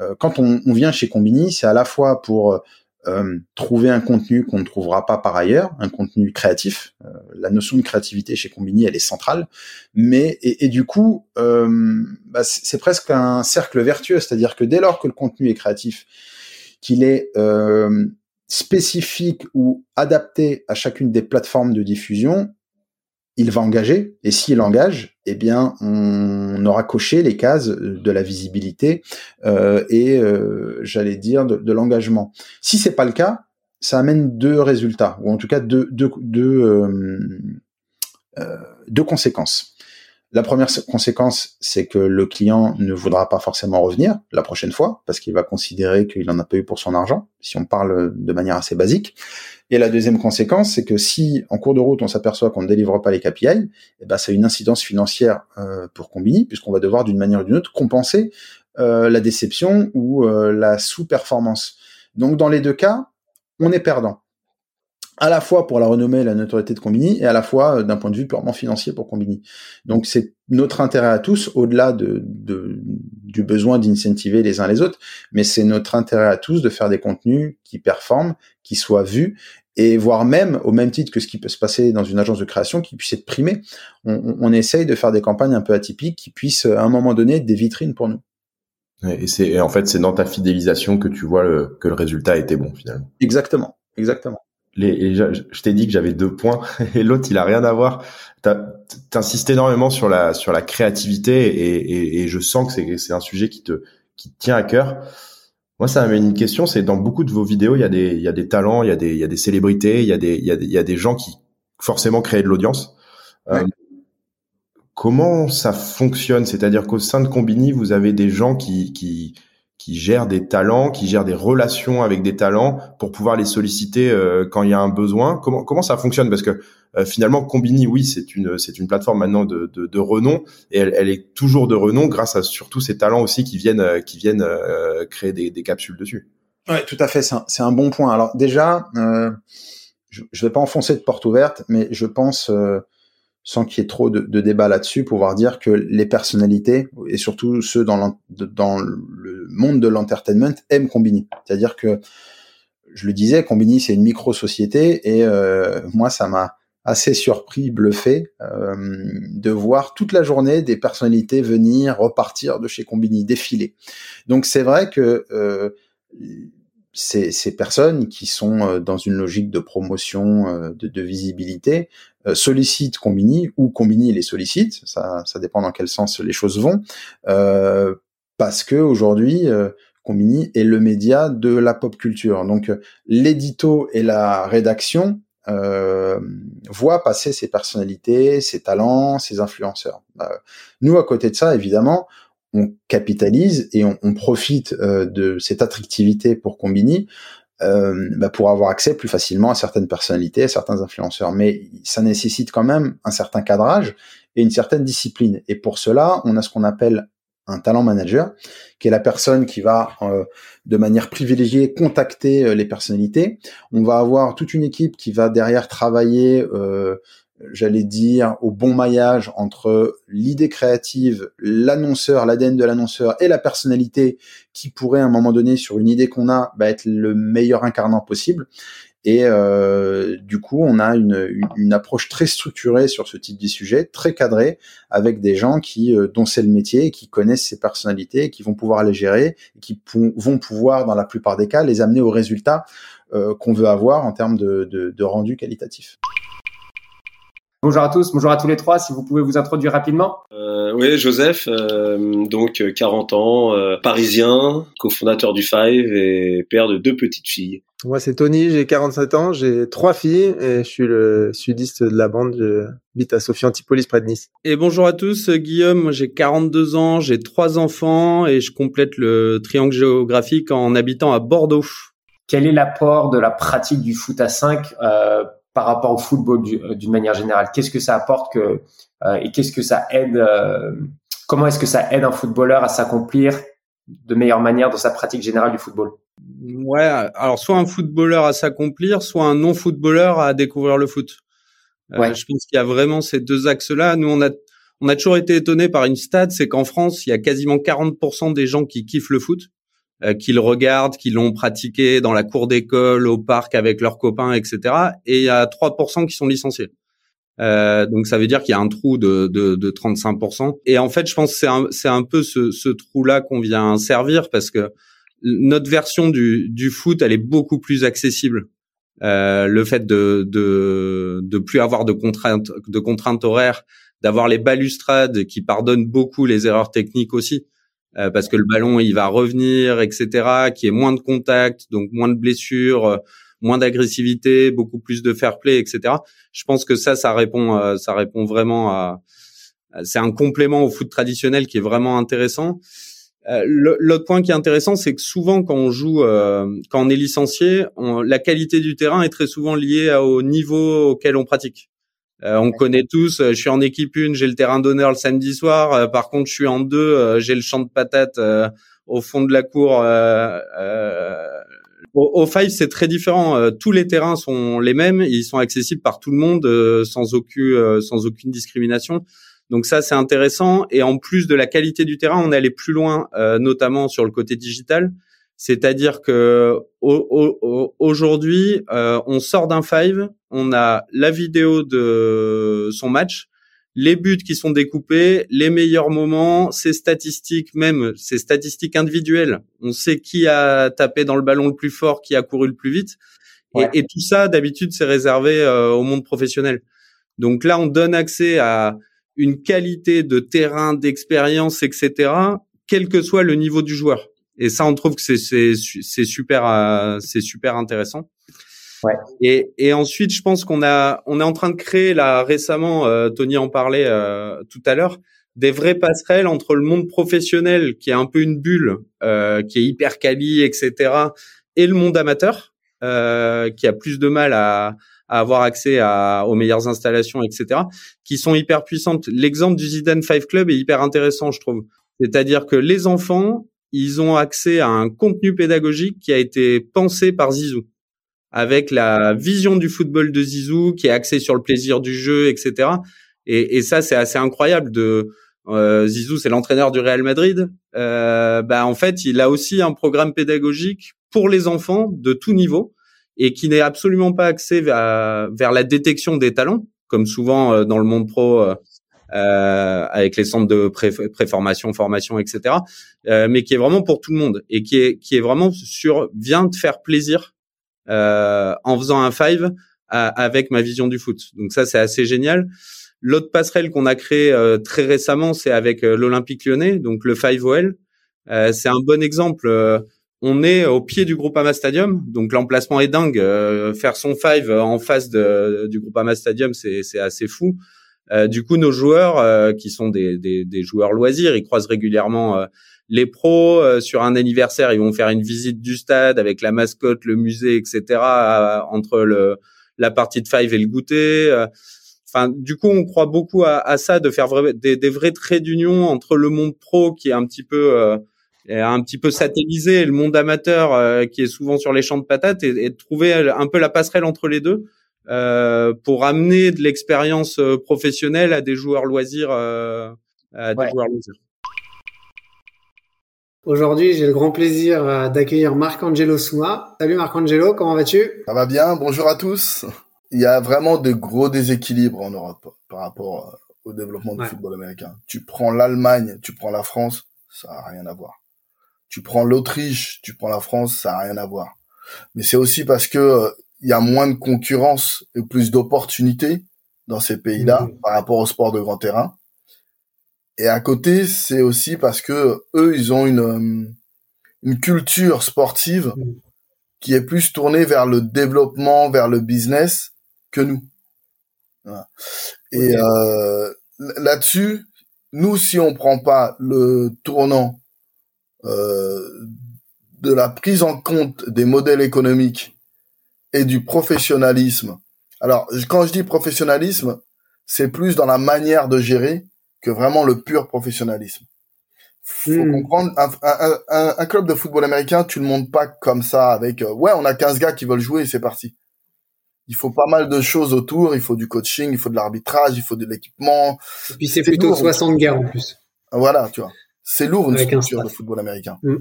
Speaker 11: euh, quand on, on, vient chez Combini, c'est à la fois pour euh, trouver un contenu qu'on ne trouvera pas par ailleurs, un contenu créatif. Euh, la notion de créativité chez Combini, elle est centrale. Mais et, du coup, euh, bah, c'est presque un cercle vertueux, c'est-à-dire que dès lors que le contenu est créatif, qu'il est spécifique ou adapté à chacune des plateformes de diffusion, il va engager. Et s'il engage, eh bien, on aura coché les cases de la visibilité euh, et, euh, j'allais dire, de, l'engagement. Si c'est pas le cas, ça amène deux résultats, ou en tout cas deux, deux, deux, euh deux conséquences. La première conséquence, c'est que le client ne voudra pas forcément revenir la prochaine fois parce qu'il va considérer qu'il n'en a pas eu pour son argent, si on parle de manière assez basique. Et la deuxième conséquence, c'est que si en cours de route on s'aperçoit qu'on ne délivre pas les KPI, eh ben, ça une incidence financière euh, pour Combini puisqu'on va devoir d'une manière ou d'une autre compenser euh, la déception ou euh, la sous-performance. Donc dans les deux cas, on est perdant à la fois pour la renommée et la notoriété de Combini, et à la fois euh, d'un point de vue purement financier pour Combini. Donc c'est notre intérêt à tous, au-delà de, de, du besoin d'incentiver les uns les autres, mais c'est notre intérêt à tous de faire des contenus qui performent, qui soient vus, et voire même, au même titre que ce qui peut se passer dans une agence de création, qui puisse être primé. On, on essaye de faire des campagnes un peu atypiques qui puissent, à un moment donné, être des vitrines pour nous.
Speaker 1: Et c'est en fait c'est dans ta fidélisation que tu vois le, que le résultat était bon finalement.
Speaker 11: Exactement, exactement
Speaker 1: les, je, t'ai dit que j'avais deux points (laughs) et l'autre il a rien à voir. T'insistes énormément sur la sur la créativité et, et, et je sens que c'est c'est un sujet qui te qui te tient à cœur. Moi, ça m'amène une question, c'est dans beaucoup de vos vidéos, il y a des il y a des talents, il y a des il y a des célébrités, il y a des il y a des, il y a des gens qui forcément créent de l'audience. Euh, comment ça fonctionne? C'est-à-dire qu'au sein de Combini, vous avez des gens qui qui qui gère des talents, qui gère des relations avec des talents pour pouvoir les solliciter euh, quand il y a un besoin. Comment comment ça fonctionne? Parce que euh, finalement, Combini, oui, c'est une c'est une plateforme maintenant de, de, renom et elle, est toujours de renom grâce à surtout ces talents aussi qui viennent euh, qui viennent créer des, des, capsules dessus.
Speaker 11: Ouais, tout à fait. C'est un, un bon point. Alors déjà, je, je vais pas enfoncer de porte ouverte, mais je pense sans qu'il y ait trop de, de débat là-dessus, pouvoir dire que les personnalités, et surtout ceux dans, dans le monde de l'entertainment, aiment Combini. C'est-à-dire que, je le disais, Combini, c'est une micro-société, et euh, moi, ça m'a assez surpris, bluffé, euh, de voir toute la journée des personnalités venir, repartir de chez Combini, défiler. Donc c'est vrai que euh, ces, ces, personnes qui sont euh, dans une logique de promotion, euh, de, de visibilité, euh, sollicitent Combini ou Combini les sollicite, ça, ça dépend dans quel sens les choses vont, euh, parce que aujourd'hui Combini est le média de la pop culture. Donc l'édito et la rédaction euh, voient passer ces personnalités, ces talents, ces influenceurs. nous, à côté de ça, évidemment, on capitalise et on, on profite euh, de cette attractivité pour Combini euh, bah pour avoir accès plus facilement à certaines personnalités, à certains influenceurs. Mais ça nécessite quand même un certain cadrage et une certaine discipline. Et pour cela, on a ce qu'on appelle un talent manager, qui est la personne qui va euh, de manière privilégiée contacter euh, les personnalités. On va avoir toute une équipe qui va derrière travailler euh, j'allais dire, au bon maillage entre l'idée créative, l'annonceur, l'ADN de l'annonceur et la personnalité qui pourrait à un moment donné, sur une idée qu'on a, bah, être le meilleur incarnant possible. Et euh, du coup, on a une, une, approche très structurée sur ce type de sujet, très cadrée, avec des gens qui euh, dont c'est le métier, qui connaissent ces personnalités, qui vont pouvoir les gérer, et qui vont pouvoir, dans la plupart des cas, les amener au résultat euh, qu'on veut avoir en termes de, de, de rendu qualitatif.
Speaker 4: Bonjour à tous, bonjour à tous les trois. Si vous pouvez vous introduire rapidement.
Speaker 12: Euh, oui, Joseph, euh, donc 40 ans, euh, parisien, cofondateur du Five et père de deux petites filles.
Speaker 13: Moi, c'est Tony, j'ai 47 ans, j'ai trois filles et je suis le sudiste de la bande. Je vis à Sophie Antipolis près de Nice.
Speaker 14: Et bonjour à tous, Guillaume, moi j'ai 42 ans, j'ai trois enfants et je complète le triangle géographique en habitant à Bordeaux.
Speaker 4: Quel est l'apport de la pratique du foot à 5 euh, par rapport au football euh, d'une manière générale? Qu'est-ce que ça apporte que, euh, et qu'est-ce que ça aide euh, Comment est-ce que ça aide un footballeur à s'accomplir de meilleure manière dans sa pratique générale du football?
Speaker 14: Ouais, alors soit un footballeur à s'accomplir, soit un non-footballeur à découvrir le foot. Ouais. je pense qu'il y a vraiment ces deux axes-là. Nous, on a on a toujours été étonné par une stat, c'est qu'en France, il y a quasiment 40% des gens qui kiffent le foot. Euh, qu'ils regardent, qu'ils l'ont pratiqué dans la cour d'école, au parc avec leurs copains, etc. Et il y a 3% qui sont licenciés. Euh, donc ça veut dire qu'il y a un trou de, de, de 35%. Et en fait, je pense que c'est un, un peu ce, ce trou-là qu'on vient servir parce que notre version du, du foot, elle est beaucoup plus accessible. Euh, le fait de, de de plus avoir de contraintes de contraintes horaires, d'avoir les balustrades qui pardonnent beaucoup les erreurs techniques aussi. Euh, parce que le ballon il va revenir, etc. Qui est moins de contact, donc moins de blessures, euh, moins d'agressivité, beaucoup plus de fair play, etc. Je pense que ça, ça répond, euh, ça répond vraiment à. C'est un complément au foot traditionnel qui est vraiment intéressant. L'autre point qui est intéressant, c'est que souvent quand on joue, quand on est licencié, la qualité du terrain est très souvent liée au niveau auquel on pratique. Euh, on connaît tous. Euh, je suis en équipe une, j'ai le terrain d'honneur le samedi soir. Euh, par contre, je suis en deux, j'ai le champ de patates au fond de la cour. Au, au, five, c'est très différent. tous les terrains sont les mêmes. Ils sont accessibles par tout le monde sans aucune sans aucune discrimination. Donc ça, c'est intéressant. Et en plus de la qualité du terrain, on est allé plus loin, notamment sur le côté digital. C'est-à-dire que aujourd'hui, euh, on sort d'un five, on a la vidéo de son match, les buts qui sont découpés, les meilleurs moments, ses statistiques, même ses statistiques individuelles. On sait qui a tapé dans le ballon le plus fort, qui a couru le plus vite. Et, tout ça, d'habitude, c'est réservé euh, au monde professionnel. Donc là, on donne accès à une qualité de terrain, d'expérience, etc., quel que soit le niveau du joueur. Et ça, on trouve que c'est c'est super euh, c'est super intéressant. Ouais. Et, et ensuite, je pense qu'on a on est en train de créer là récemment, euh, Tony en parlait euh, tout à l'heure, des vraies passerelles entre le monde professionnel qui est un peu une bulle, euh, qui est hyper quali, etc., et le monde amateur euh, qui a plus de mal à, à avoir accès à, aux meilleures installations, etc., qui sont hyper puissantes. L'exemple du Zidane Five Club est hyper intéressant, je trouve. C'est-à-dire que les enfants, ils ont accès à un contenu pédagogique qui a été pensé par Zizou, avec la vision du football de Zizou, qui est axé sur le plaisir du jeu, etc. Et, ça, c'est assez incroyable de euh, Zizou, c'est l'entraîneur du Real Madrid. Euh, bah, en fait, il a aussi un programme pédagogique pour les enfants de tout niveau et qui n'est absolument pas axé vers, vers la détection des talents, comme souvent euh, dans le monde pro. Euh, avec les centres de pré préformation, formation, etc. Euh, mais qui est vraiment pour tout le monde et qui est qui est vraiment sur vient te faire plaisir euh, en faisant un five avec ma vision du foot. Donc ça c'est assez génial. L'autre passerelle qu'on a créée très récemment, c'est avec l'Olympique Lyonnais, donc le 5OL. Euh, c'est un bon exemple. on est au pied du Groupama Stadium, donc l'emplacement est dingue. faire son 5 en face de, du Groupama Stadium, c'est assez fou. Du coup, nos joueurs, qui sont des, des, des, joueurs loisirs, ils croisent régulièrement les pros. sur un anniversaire, ils vont faire une visite du stade avec la mascotte, le musée, etc. entre le, la partie de 5 et le goûter enfin, du coup, on croit beaucoup à, à ça, de faire des, des, vrais traits d'union entre le monde pro qui est un petit peu euh, un petit peu satellisé le monde amateur euh, qui est souvent sur les champs de patates et, et, trouver un peu la passerelle entre les deux euh, pour amener de l'expérience euh, professionnelle à des joueurs loisirs. à des joueurs loisirs.
Speaker 7: Aujourd'hui, j'ai le grand plaisir d'accueillir Marc-Angelo Souma. Salut Marc-Angelo, comment vas-tu?
Speaker 8: Ça va bien, bonjour à tous il y a vraiment de gros déséquilibres en Europe par rapport euh, au développement du football américain. Tu prends l'Allemagne, tu prends la France, ça a rien à voir. Tu prends l'Autriche, tu prends la France, ça a rien à voir. Mais c'est aussi parce que euh, il y a moins de concurrence et plus d'opportunités dans ces pays-là mmh. par rapport au sport de grand terrain. Et à côté, c'est aussi parce que eux, ils ont une euh, une culture sportive mmh. qui est plus tournée vers le développement, vers le business, que nous. Et euh, là-dessus, nous, si on prend pas le tournant euh, de la prise en compte des modèles économiques et du professionnalisme. Alors, quand je dis professionnalisme, c'est plus dans la manière de gérer que vraiment le pur professionnalisme. Faut hmm. comprendre, un, un, club de football américain, tu le montes pas comme ça avec, euh, ouais, on a 15 gars qui veulent jouer et c'est parti il faut pas mal de choses autour. Il faut du coaching, il faut de l'arbitrage, il faut de l'équipement.
Speaker 7: Et puis c'est plutôt 60 gars en plus.
Speaker 8: Voilà, tu vois. C'est lourd une structure de football américain. Mm.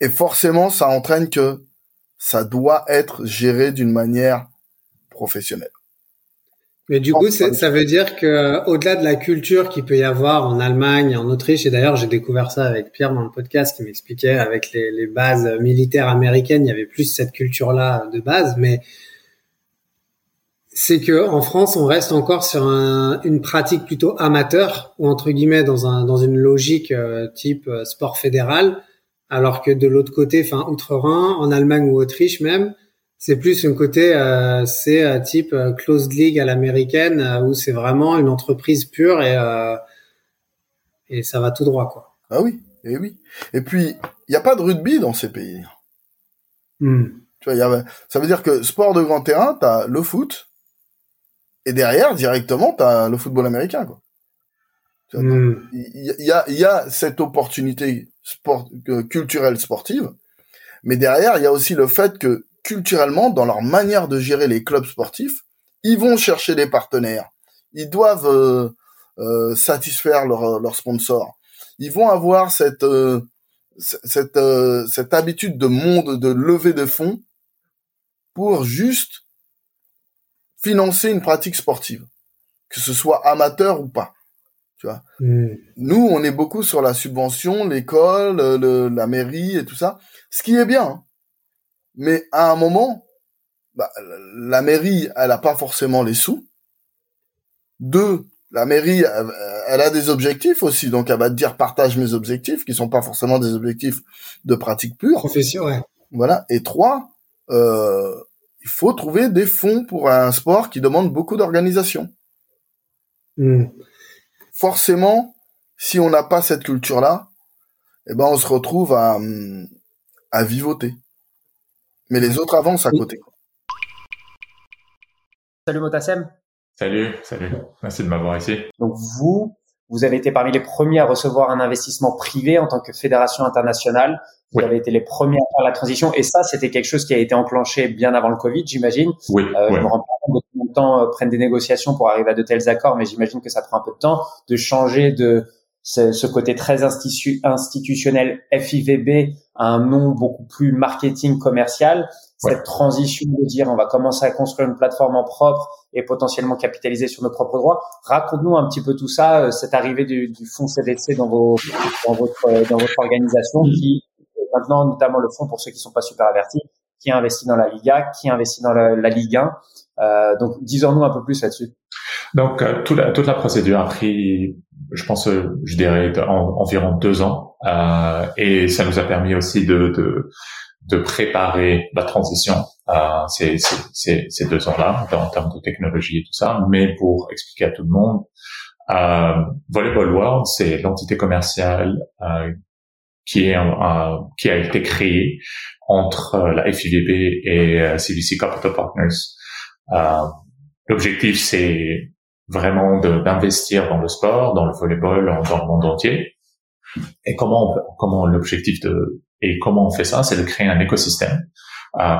Speaker 8: Et forcément, ça entraîne que ça doit être géré d'une manière professionnelle.
Speaker 7: Mais du coup, ça veut dire que au-delà de la culture qu'il peut y avoir en Allemagne, en Autriche, et d'ailleurs j'ai découvert ça avec Pierre dans le podcast qui m'expliquait avec les, les, bases militaires américaines, il y avait plus cette culture-là de base, mais c'est que en France, on reste encore sur une pratique plutôt amateur ou entre guillemets dans un dans une logique euh, type euh, sport fédéral, alors que de l'autre côté, enfin outre-Rhin, en Allemagne ou Autriche même, c'est plus un côté euh, c'est type closed league à l'américaine où c'est vraiment une entreprise pure et et ça va tout droit quoi.
Speaker 8: Ah oui, et oui. Et puis il n'y a pas de rugby dans ces pays. Hmm. Tu vois, y a, ça veut dire que sport de grand terrain, t'as le foot, et derrière, directement, t'as le football américain, quoi. Hmm. Il y, a, il y a cette opportunité sport, culturelle sportive, mais derrière, il y a aussi le fait que culturellement, dans leur manière de gérer les clubs sportifs, ils vont chercher des partenaires. Ils doivent euh, euh, satisfaire leurs leur sponsors. Ils vont avoir cette euh, cette cette habitude de monde de lever de fonds pour juste financer une pratique sportive, que ce soit amateur ou pas. Tu vois. Hmm. Nous, on est beaucoup sur la subvention, l'école, la mairie et tout ça, ce qui est bien. Hein. Mais à un moment, bah, la mairie, elle a pas forcément les sous. Deux, la mairie, elle, a des objectifs aussi, donc elle va te dire partage mes objectifs, qui sont pas forcément des objectifs de pratique pure.
Speaker 7: Profession, ouais.
Speaker 8: Voilà. Et trois, euh, il faut trouver des fonds pour un sport qui demande beaucoup d'organisation. Hmm. Forcément, si on n'a pas cette culture-là, eh ben on se retrouve à, à vivoter. Mais les autres avancent à côté.
Speaker 4: Salut Motassem.
Speaker 15: Salut, salut. Merci de m'avoir ici.
Speaker 4: Donc vous, vous avez été parmi les premiers à recevoir un investissement privé en tant que fédération internationale. Vous avez été les premiers à faire la transition et ça, c'était quelque chose qui a été enclenché bien avant le Covid, j'imagine.
Speaker 15: Oui.
Speaker 4: Euh, Je me rends pas compte de combien de temps euh, prennent des négociations pour arriver à de tels accords, mais j'imagine que ça prend un peu de temps de changer de ce, côté très institutionnel FIVB à un nom beaucoup plus marketing commercial. Cette transition de dire on va commencer à construire une plateforme en propre et potentiellement capitaliser sur nos propres droits. Raconte-nous un petit peu tout ça, euh, cette arrivée du, du fonds CDC dans, vos, dans, votre, dans votre organisation qui maintenant notamment le fonds pour ceux qui sont pas super avertis qui investit dans la Liga, qui investit dans la, Ligue 1. Euh, donc, disons-nous un peu plus là-dessus.
Speaker 15: Donc, euh, toute, la, toute la procédure a pris, je pense, euh, je dirais, environ deux ans, et ça nous a permis aussi de, de, de préparer la transition ces, ces, ces deux ans-là, en termes de technologie et tout ça. Mais pour expliquer à tout le monde, Volleyball World, c'est l'entité commerciale qui est qui a été créée entre la FIVB et CVC Capital Partners. Euh, l'objectif, c'est vraiment d'investir dans le sport, dans le volleyball, dans le monde entier. Et comment, comment l'objectif de et comment on fait ça, c'est de créer un écosystème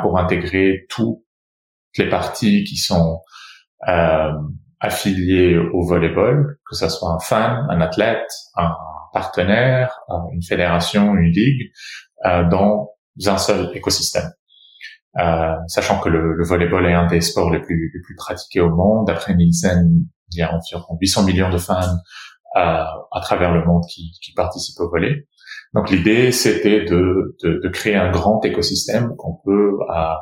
Speaker 15: pour intégrer toutes les parties qui sont euh, affiliées au volleyball, que ce soit un fan, un athlète, un partenaire, une fédération, une ligue, euh, dans un seul écosystème. Euh, sachant que le, le volleyball est un des sports les plus, les plus pratiqués au monde. D'après Nielsen, il y a environ 800 millions de fans euh, à travers le monde qui, qui participent au volley. Donc l'idée, c'était de, de, de, créer un grand écosystème qu'on peut euh,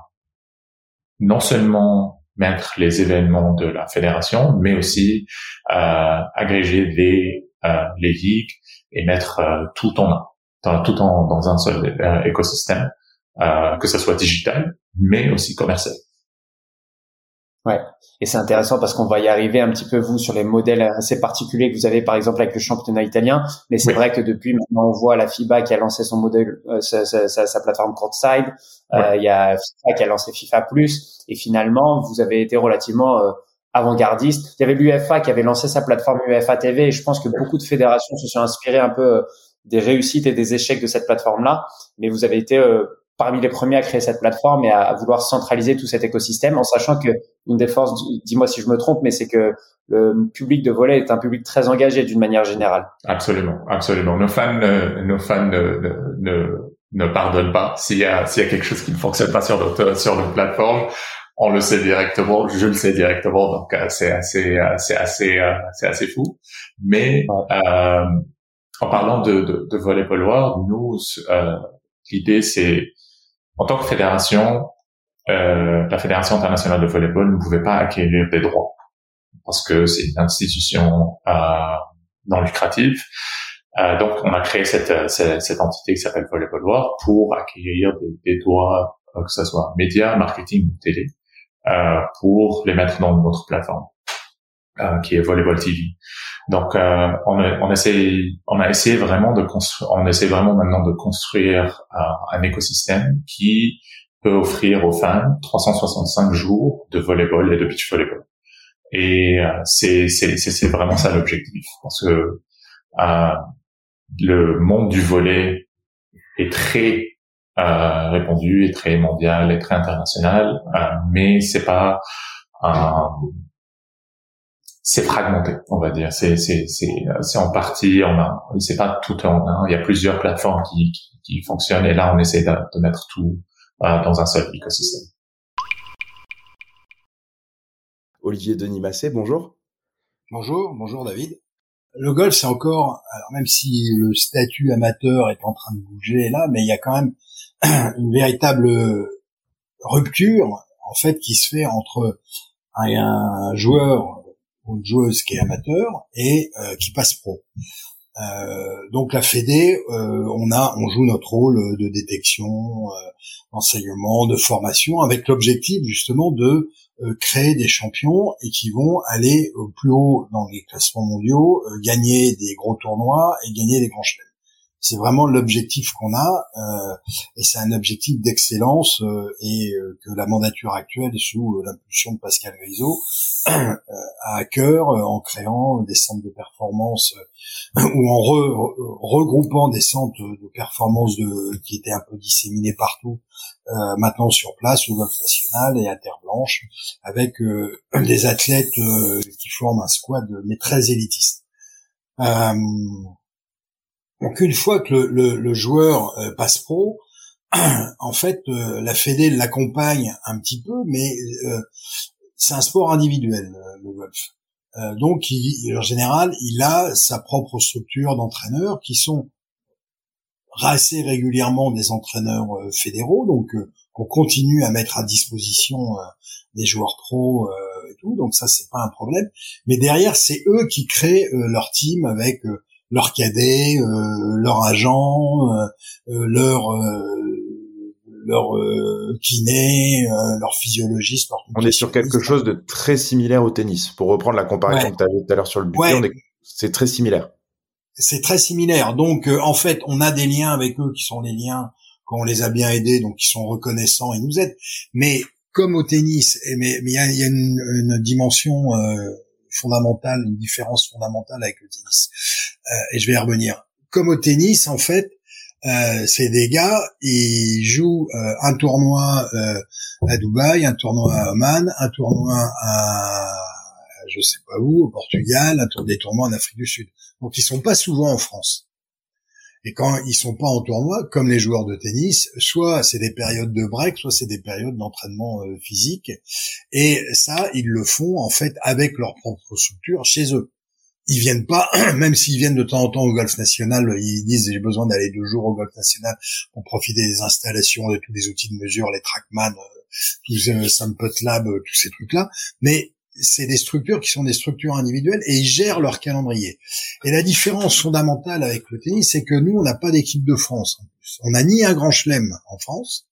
Speaker 15: non seulement mettre les événements de la fédération, mais aussi euh, agréger les, euh, les ligues et mettre tout en tout en, dans un seul écosystème, euh, que ce soit digital, mais aussi commercial.
Speaker 4: Ouais, et c'est intéressant parce qu'on va y arriver un petit peu vous sur les modèles assez particuliers que vous avez par exemple avec le championnat italien, mais c'est vrai que depuis maintenant on voit la FIBA qui a lancé son modèle, euh, sa, sa, sa, plateforme courtside, euh, il y a FIFA qui a lancé FIFA Plus, et finalement vous avez été relativement euh, avant-gardiste. Il y avait l'UFA qui avait lancé sa plateforme UEFA TV, et je pense que beaucoup de fédérations se sont inspirées un peu des réussites et des échecs de cette plateforme-là, mais vous avez été euh, parmi les premiers à créer cette plateforme et à, vouloir centraliser tout cet écosystème, en sachant que une des forces, dis-moi si je me trompe, mais c'est que le public de volet est un public très engagé d'une manière générale.
Speaker 15: Absolument, absolument. Nos fans, euh, nos fans ne, ne, ne, pardonnent pas s'il y a s'il y a quelque chose qui ne fonctionne pas sur notre sur notre plateforme. On le sait directement, je le sais directement, donc euh, c'est assez, c'est assez, c'est assez fou. Mais euh, en parlant de, de, de volleyball world, nous, euh, l'idée c'est, en tant que fédération, euh, la Fédération internationale de volleyball ne pouvait pas acquérir des droits parce que c'est une institution euh, non lucrative. Euh, donc, on a créé cette, cette, cette entité qui s'appelle Volleyball World pour acquérir des, des droits, euh, que ce soit médias, marketing ou télé, euh, pour les mettre dans notre plateforme, euh, qui est Volleyball TV. Donc, euh, on, a, on, essaie, on a essayé vraiment de construire, on essaie vraiment maintenant de construire euh, un écosystème qui peut offrir aux fans 365 jours de volleyball et de beach volleyball. Et euh, c'est, c'est, vraiment ça l'objectif, parce que euh, le monde du volley est très répandu, est très mondial, est très international, mais c'est pas un c'est fragmenté, on va dire. C'est c'est c'est c'est en partie, on a, c'est pas tout en un. Il y a plusieurs plateformes qui qui, qui fonctionnent et là on essaie de, de mettre tout euh, dans un seul écosystème.
Speaker 1: Olivier Denis Massé, bonjour.
Speaker 16: Bonjour, bonjour David. Le golf, c'est encore, alors même si le statut amateur est en train de bouger là, mais il y a quand même (clears throat) une véritable rupture en fait qui se fait entre un joueur une joueuse qui est amateur et euh, qui passe pro. Euh, donc la Fédé, euh, on a, on joue notre rôle de détection, d'enseignement, de formation, avec l'objectif justement de créer des champions et qui vont aller plus haut dans les classements mondiaux, gagner des gros tournois et gagner des grands chelems. C'est vraiment l'objectif qu'on a, euh, et c'est un objectif d'excellence euh, et euh, que la mandature actuelle, sous l'impulsion de Pascal Grisot, (clears throat) a à cœur en créant des centres de performance ou en regroupant des centres de performance qui étaient un peu disséminés partout, maintenant sur place au golf national et à Terre Blanche, avec des athlètes qui forment un squad mais très élitiste. Donc une fois que le, le, joueur euh, passe pro, (clears throat) en fait, euh, la Fédé l'accompagne un petit peu, mais euh, c'est un sport individuel, le golf. donc, il, en général, il a sa propre structure d'entraîneurs qui sont assez régulièrement des entraîneurs fédéraux, donc qu'on continue à mettre à disposition des joueurs pros et tout. Donc ça, c'est pas un problème. Mais derrière, c'est eux qui créent leur team avec leur cadet, euh, leur agent, euh, euh, leur leur kiné, leur physiologiste.
Speaker 1: on est sur quelque chose de très similaire au tennis. Pour reprendre la comparaison que tu avais tout à l'heure sur le budget, c'est très similaire.
Speaker 16: C'est très similaire. Donc, en fait, on a des liens avec eux qui sont les liens quand on les a bien aidés, donc ils sont reconnaissants et nous aident. Mais comme au tennis, mais il y a, y a une, une, dimension fondamentale, une différence fondamentale avec le tennis. Euh, et je vais y revenir. Comme au tennis, en fait, euh, c'est des gars, ils jouent euh, un tournoi euh, à Dubaï, un tournoi à Oman, un tournoi à je sais pas où, au Portugal, un des tournois en Afrique du Sud. Donc ils sont pas souvent en France. Et quand ils sont pas en tournoi, comme les joueurs de tennis, soit c'est des périodes de break, soit c'est des périodes d'entraînement euh, physique. Et ça, ils le font en fait avec leur propre structure chez eux. Ils viennent pas, (clears throat) même s'ils viennent de temps en temps au golf national, ils disent j'ai besoin d'aller deux jours au golf national pour profiter des installations, de tous les outils de mesure, les trackman, euh, tous les Sampot Lab, euh, tous ces trucs-là. Mais c'est des structures qui sont des structures individuelles et ils gèrent leur calendrier. Et la différence fondamentale avec le tennis, c'est que nous, on n'a pas d'équipe de France. On n'a ni un grand chelem en France,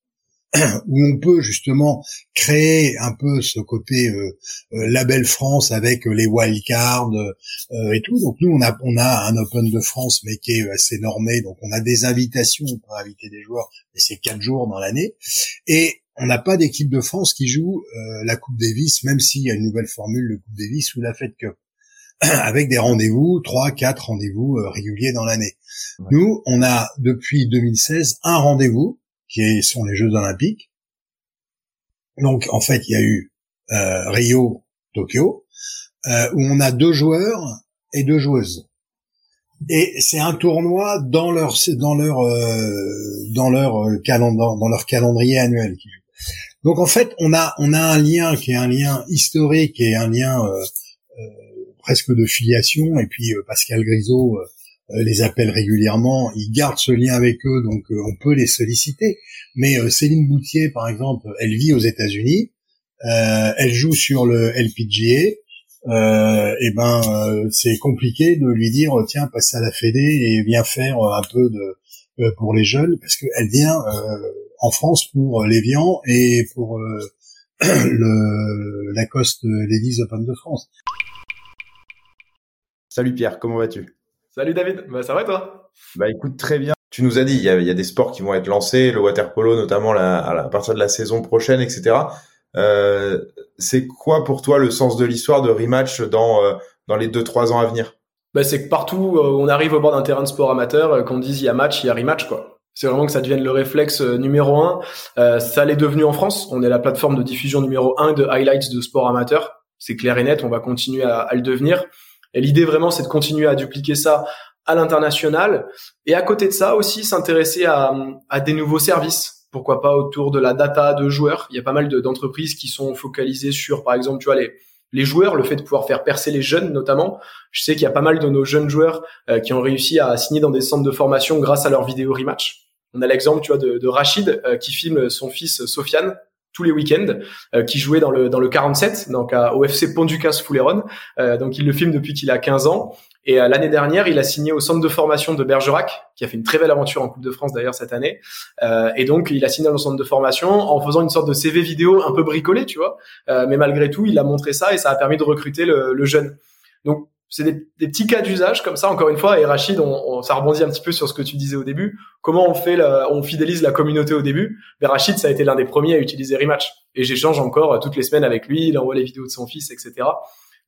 Speaker 16: où on peut justement créer un peu ce côté euh, euh, label France avec les wildcards euh, et tout. Donc nous, on a, on a un Open de France, mais qui est assez normé. Donc on a des invitations pour inviter des joueurs, mais c'est quatre jours dans l'année. Et on n'a pas d'équipe de France qui joue euh, la Coupe Davis, même s'il y a une nouvelle formule de Coupe Davis ou la Fed Cup, (clears throat) avec des rendez-vous, trois, quatre rendez-vous euh, réguliers dans l'année. Nous, on a depuis 2016 un rendez-vous qui sont les Jeux Olympiques. Donc, en fait, il y a eu euh, Rio, Tokyo, où on a deux joueurs et deux joueuses et c'est un tournoi dans leur dans leur dans leur calendrier annuel donc en fait, on a on a un lien qui est un lien historique et un lien euh, euh, presque de filiation. Et puis euh, Pascal Grisot les appelle régulièrement, il garde ce lien avec eux, donc on peut les solliciter. Mais Céline Boutier, par exemple, elle vit aux États-Unis, elle joue sur le LPGA. Euh, et ben c'est compliqué de lui dire tiens passe à la Fédé et viens faire un peu de pour les jeunes parce qu'elle vient en France pour euh, l'Evian et pour euh, (clears throat) le Lacoste Ladies Open de France.
Speaker 1: Salut Pierre, comment vas-tu?
Speaker 17: Salut David, bah, ça va toi?
Speaker 1: Bah écoute très bien. Tu nous as dit il y, a, des sports qui vont être lancés, le water polo notamment à, partir de la saison prochaine, etc. Euh, c'est quoi pour toi le sens de l'histoire de rematch dans dans les deux trois ans à venir?
Speaker 17: Bah, c'est que partout où on arrive au bord d'un terrain de sport amateur, qu'on dise il y a match, il y a rematch quoi. C'est vraiment que ça devienne le réflexe euh, numéro un. Euh, ça l'est devenu en France. On est la plateforme de diffusion numéro un de highlights de sport amateur. C'est clair et net. On va continuer à, le devenir. L'idée vraiment, c'est de continuer à dupliquer ça à l'international. Et à côté de ça aussi, s'intéresser à, des nouveaux services. Pourquoi pas autour de la data de joueurs. Il y a pas mal d'entreprises qui sont focalisées sur, par exemple, tu vois, les, les joueurs, le fait de pouvoir faire percer les jeunes notamment. Je sais qu'il y a pas mal de nos jeunes joueurs euh, qui ont réussi à signer dans des centres de formation grâce à leur vidéo rematch. On a l'exemple, tu vois, de, de Rachid euh, qui filme son fils Sofiane tous les week-ends, euh, qui jouait dans le dans le 47, donc à, au FC Pont Ducasse Fouléron. Euh, donc il le filme depuis qu'il a 15 ans. Et l'année dernière, il a signé au centre de formation de Bergerac, qui a fait une très belle aventure en Coupe de France d'ailleurs cette année. et donc il a signé le centre de formation en faisant une sorte de CV vidéo un peu bricolé, tu vois. mais malgré tout, il a montré ça et ça a permis de recruter le, le jeune. Donc c'est des, des, petits cas d'usage comme ça. Encore une fois, et Rachid, on, ça rebondit un petit peu sur ce que tu disais au début. Comment on fait, la, on fidélise la communauté au début? Mais Rachid, ça a été l'un des premiers à utiliser Rematch. Et j'échange encore toutes les semaines avec lui. Il envoie les vidéos de son fils, etc.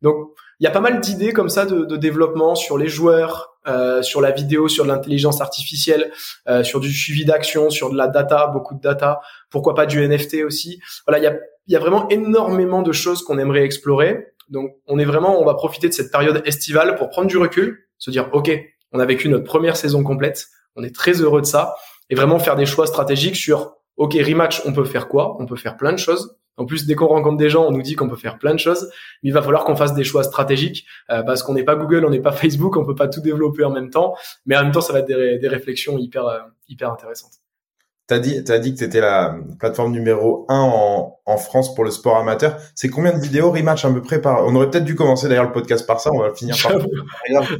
Speaker 17: Donc, il y a pas mal d'idées comme ça de, de, développement sur les joueurs, euh, sur la vidéo, sur l'intelligence artificielle, euh, sur du suivi d'action, sur de la data, beaucoup de data. Pourquoi pas du NFT aussi? Voilà, il y a, y a vraiment énormément de choses qu'on aimerait explorer. Donc, on est vraiment, on va profiter de cette période estivale pour prendre du recul, se dire, ok, on a vécu notre première saison complète, on est très heureux de ça, et vraiment faire des choix stratégiques sur, ok, rematch, on peut faire quoi? On peut faire plein de choses. En plus, dès qu'on rencontre des gens, on nous dit qu'on peut faire plein de choses, mais il va falloir qu'on fasse des choix stratégiques euh, parce qu'on n'est pas Google, on n'est pas (laughs) Facebook, on peut pas tout développer en même temps. Mais en même temps, ça va être des, réflexions hyper euh, hyper intéressantes.
Speaker 1: T'as dit, t'as dit que t'étais la plateforme numéro un en, en France pour le sport amateur. C'est combien de vidéos rematch à peu près par On aurait peut-être dû commencer d'ailleurs le podcast par ça. On va finir par.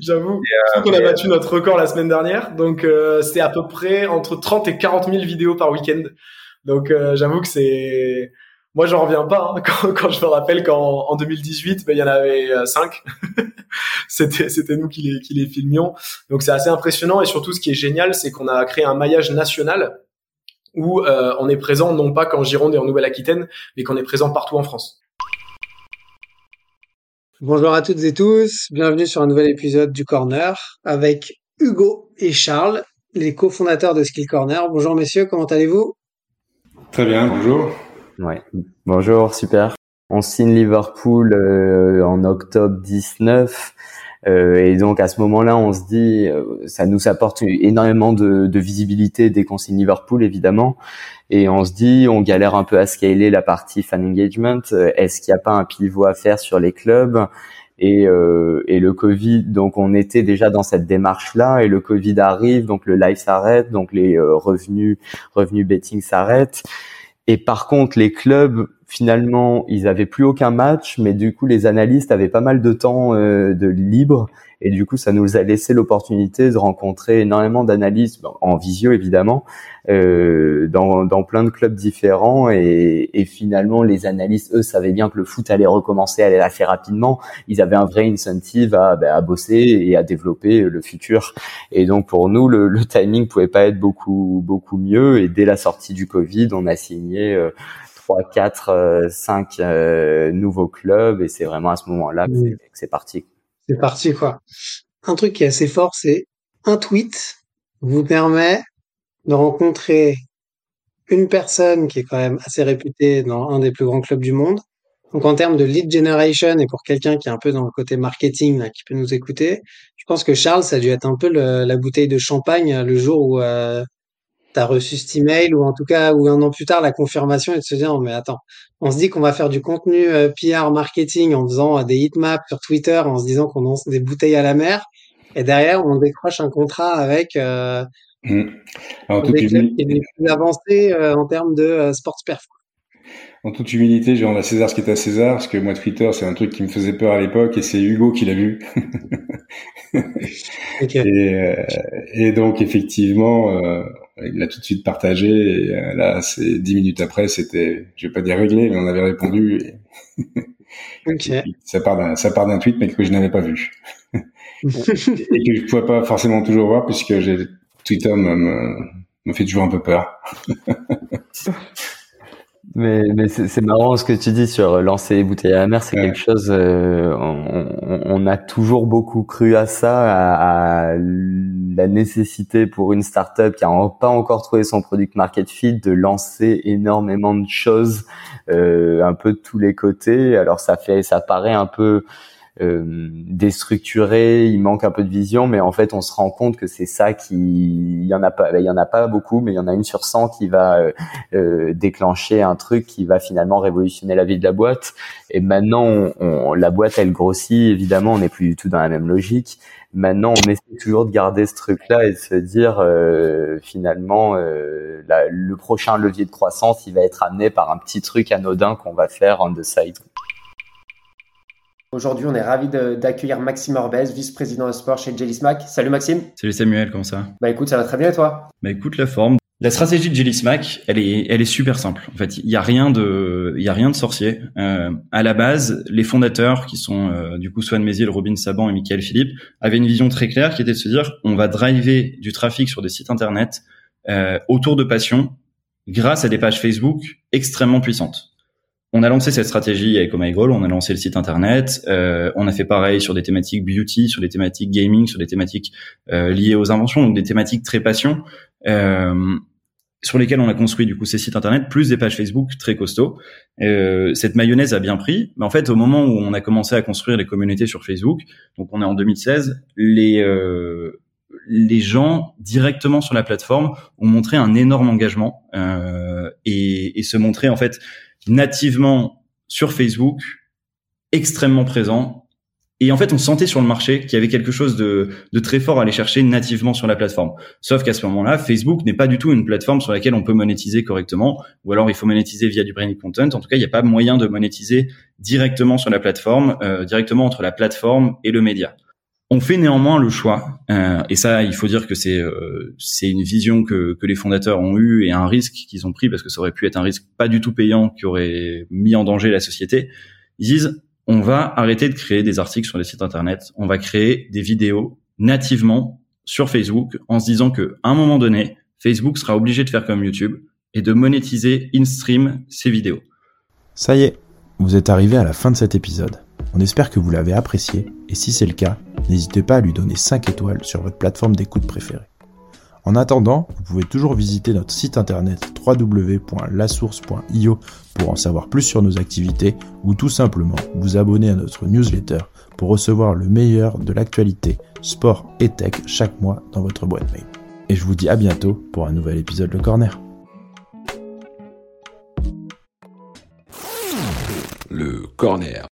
Speaker 17: J'avoue. (laughs) Euh, qu'on a battu notre record la semaine dernière. Donc euh, c'est à peu près entre 30 et 40 000 vidéos par week-end. Donc euh, j'avoue que c'est moi, j'en reviens pas hein, (laughs) quand, quand, je me rappelle qu'en en 2018, ben, il y en avait euh, cinq. (laughs) c'était c'était nous qui les qui les filmions. Donc c'est assez impressionnant et surtout ce qui est génial, c'est qu'on a créé un maillage national où euh, on est présent non pas qu'en Gironde et en Nouvelle-Aquitaine, mais qu'on est présent partout en France.
Speaker 7: Bonjour à toutes et tous, bienvenue sur un nouvel épisode du Corner avec Hugo et Charles, les cofondateurs de Skill Corner. Bonjour messieurs, comment allez-vous?
Speaker 18: Très bien, bonjour.
Speaker 19: Ouais. Bonjour, super. On signe Liverpool euh, en octobre 19. Euh, et donc à ce moment-là, on se dit, euh, ça nous apporte énormément de, visibilité dès qu'on signe Liverpool, évidemment. Et on se dit, on galère un peu à scaler la partie fan engagement. Est-ce qu'il n'y a pas un pivot à faire sur les clubs? Et, euh, et le Covid, donc on était déjà dans cette démarche-là, et le Covid arrive, donc le live s'arrête, donc les revenus revenus betting s'arrêtent. Et par contre, les clubs, finalement, ils avaient plus aucun match, mais du coup, les analystes avaient pas mal de temps euh, de libre, et du coup, ça nous a laissé l'opportunité de rencontrer énormément d'analystes, en visio évidemment, euh, dans, dans, plein de clubs différents, et, et, finalement, les analystes, eux, savaient bien que le foot allait recommencer, allait assez rapidement. Ils avaient un vrai incentive à, bah, à bosser et à développer le futur. Et donc, pour nous, le, le timing pouvait pas être beaucoup beaucoup mieux. Et dès la sortie du Covid, on a signé euh, 3, 4, 5 nouveaux clubs et c'est vraiment à ce moment-là que c'est parti.
Speaker 7: C'est parti quoi. Un truc qui est assez fort, c'est un tweet vous permet de rencontrer une personne qui est quand même assez réputée dans un des plus grands clubs du monde. Donc en termes de lead generation et pour quelqu'un qui est un peu dans le côté marketing là, qui peut nous écouter, je pense que Charles, ça a dû être un peu la bouteille de champagne le jour où euh, tu as reçu cet email ou en tout cas ou un an plus tard la confirmation et de se dire mais attends on se dit qu'on va faire du contenu euh, PR marketing en faisant euh, des heatmaps sur Twitter en se disant qu'on lance des bouteilles à la mer et derrière on décroche un contrat avec euh, mmh. Alors, des clubs qui est plus avancé euh, en termes de sports perf
Speaker 18: en toute humilité, je rends à César ce qui est à César, parce que moi, Twitter, c'est un truc qui me faisait peur à l'époque, et c'est Hugo qui l'a vu. okay. (laughs) et, et, donc, effectivement, il l'a tout de suite partagé, et euh, là, c'est dix minutes après, c'était, je vais pas dire réglé, mais on avait répondu. Et... (laughs) okay. ça part d'un, ça part d'un tweet, mais que je n'avais pas vu. (laughs) et que je pouvais pas forcément toujours voir, puisque j'ai, Twitter me, me, me fait toujours un peu peur. (laughs)
Speaker 19: Mais, mais c'est marrant ce que tu dis sur lancer les bouteilles à la mer, c'est quelque chose. Euh, on, on, a toujours beaucoup cru à ça, à, à la nécessité pour une startup qui a pas encore trouvé son product market fit de lancer énormément de choses, euh, un peu de tous les côtés. Alors ça fait, ça paraît un peu déstructuré, il manque un peu de vision, mais en fait on se rend compte que c'est ça qui, il y en a pas, il y en a pas beaucoup, mais il y en a une sur 100 qui va euh, euh, déclencher un truc qui va finalement révolutionner la vie de la boîte. Et maintenant, on, la boîte elle grossit, évidemment, on n'est plus du tout dans la même logique. Maintenant, on essaie toujours de garder ce truc-là et de se dire euh, finalement la, le prochain levier de croissance, il va être amené par un petit truc anodin qu'on va faire on the side.
Speaker 4: Aujourd'hui, on est ravi d'accueillir Maxime Orbès, vice-président de sport chez Jelly Smack. Salut Maxime.
Speaker 20: Salut Samuel, comment ça
Speaker 4: Bah écoute, ça va très bien et toi?
Speaker 20: Bah écoute, la forme. la stratégie de Jelly Smack, elle est, elle est super simple. En fait, il y a rien de, il y a rien de sorcier. Euh, à la base, les fondateurs, qui sont euh, du coup Swan Méziel, Robin Saban et Michael Philippe, avaient une vision très claire qui était de se dire, on va driver du trafic sur des sites internet euh, autour de passion, grâce à des pages Facebook extrêmement puissantes. On a lancé cette stratégie avec Omegle, on a lancé le site internet, euh, on a fait pareil sur des thématiques beauty, sur des thématiques gaming, sur des thématiques euh, liées aux inventions, donc des thématiques très passion. Euh, sur lesquels on a construit du coup ces sites internet plus des pages Facebook très costauds. Cette mayonnaise a bien pris, mais en fait au moment où on a commencé à construire les communautés sur Facebook, donc on est en 2016, les gens directement sur la plateforme ont montré un énorme engagement et, et se montraient en fait nativement sur Facebook extrêmement présents et en fait, on sentait sur le marché qu'il y avait quelque chose de, de, très fort à aller chercher nativement sur la plateforme. Sauf qu'à ce moment-là, Facebook n'est pas du tout une plateforme sur laquelle on peut monétiser correctement, ou alors il faut monétiser via du branded content. En tout cas, il n'y a pas moyen de monétiser directement sur la plateforme, euh, directement entre la plateforme et le média. On fait néanmoins le choix, euh, et ça, il faut dire que c'est euh, c'est une vision que, que les fondateurs ont eue et un risque qu'ils ont pris parce que ça aurait pu être un risque pas du tout payant qui aurait mis en danger la société. Ils disent on va arrêter de créer des articles sur les sites internet, on va créer des vidéos nativement sur Facebook en se disant que à un moment donné, Facebook sera obligé de faire comme YouTube et de monétiser in-stream ces vidéos.
Speaker 21: Ça y est, vous êtes arrivé à la fin de cet épisode. On espère que vous l'avez apprécié et si c'est le cas, n'hésitez pas à lui donner 5 étoiles sur votre plateforme d'écoute préférée. En attendant, vous pouvez toujours visiter notre site internet www.lasource.io pour en savoir plus sur nos activités ou tout simplement vous abonner à notre newsletter pour recevoir le meilleur de l'actualité sport et tech chaque mois dans votre boîte mail. Et je vous dis à bientôt pour un nouvel épisode Le Corner.
Speaker 22: Le Corner.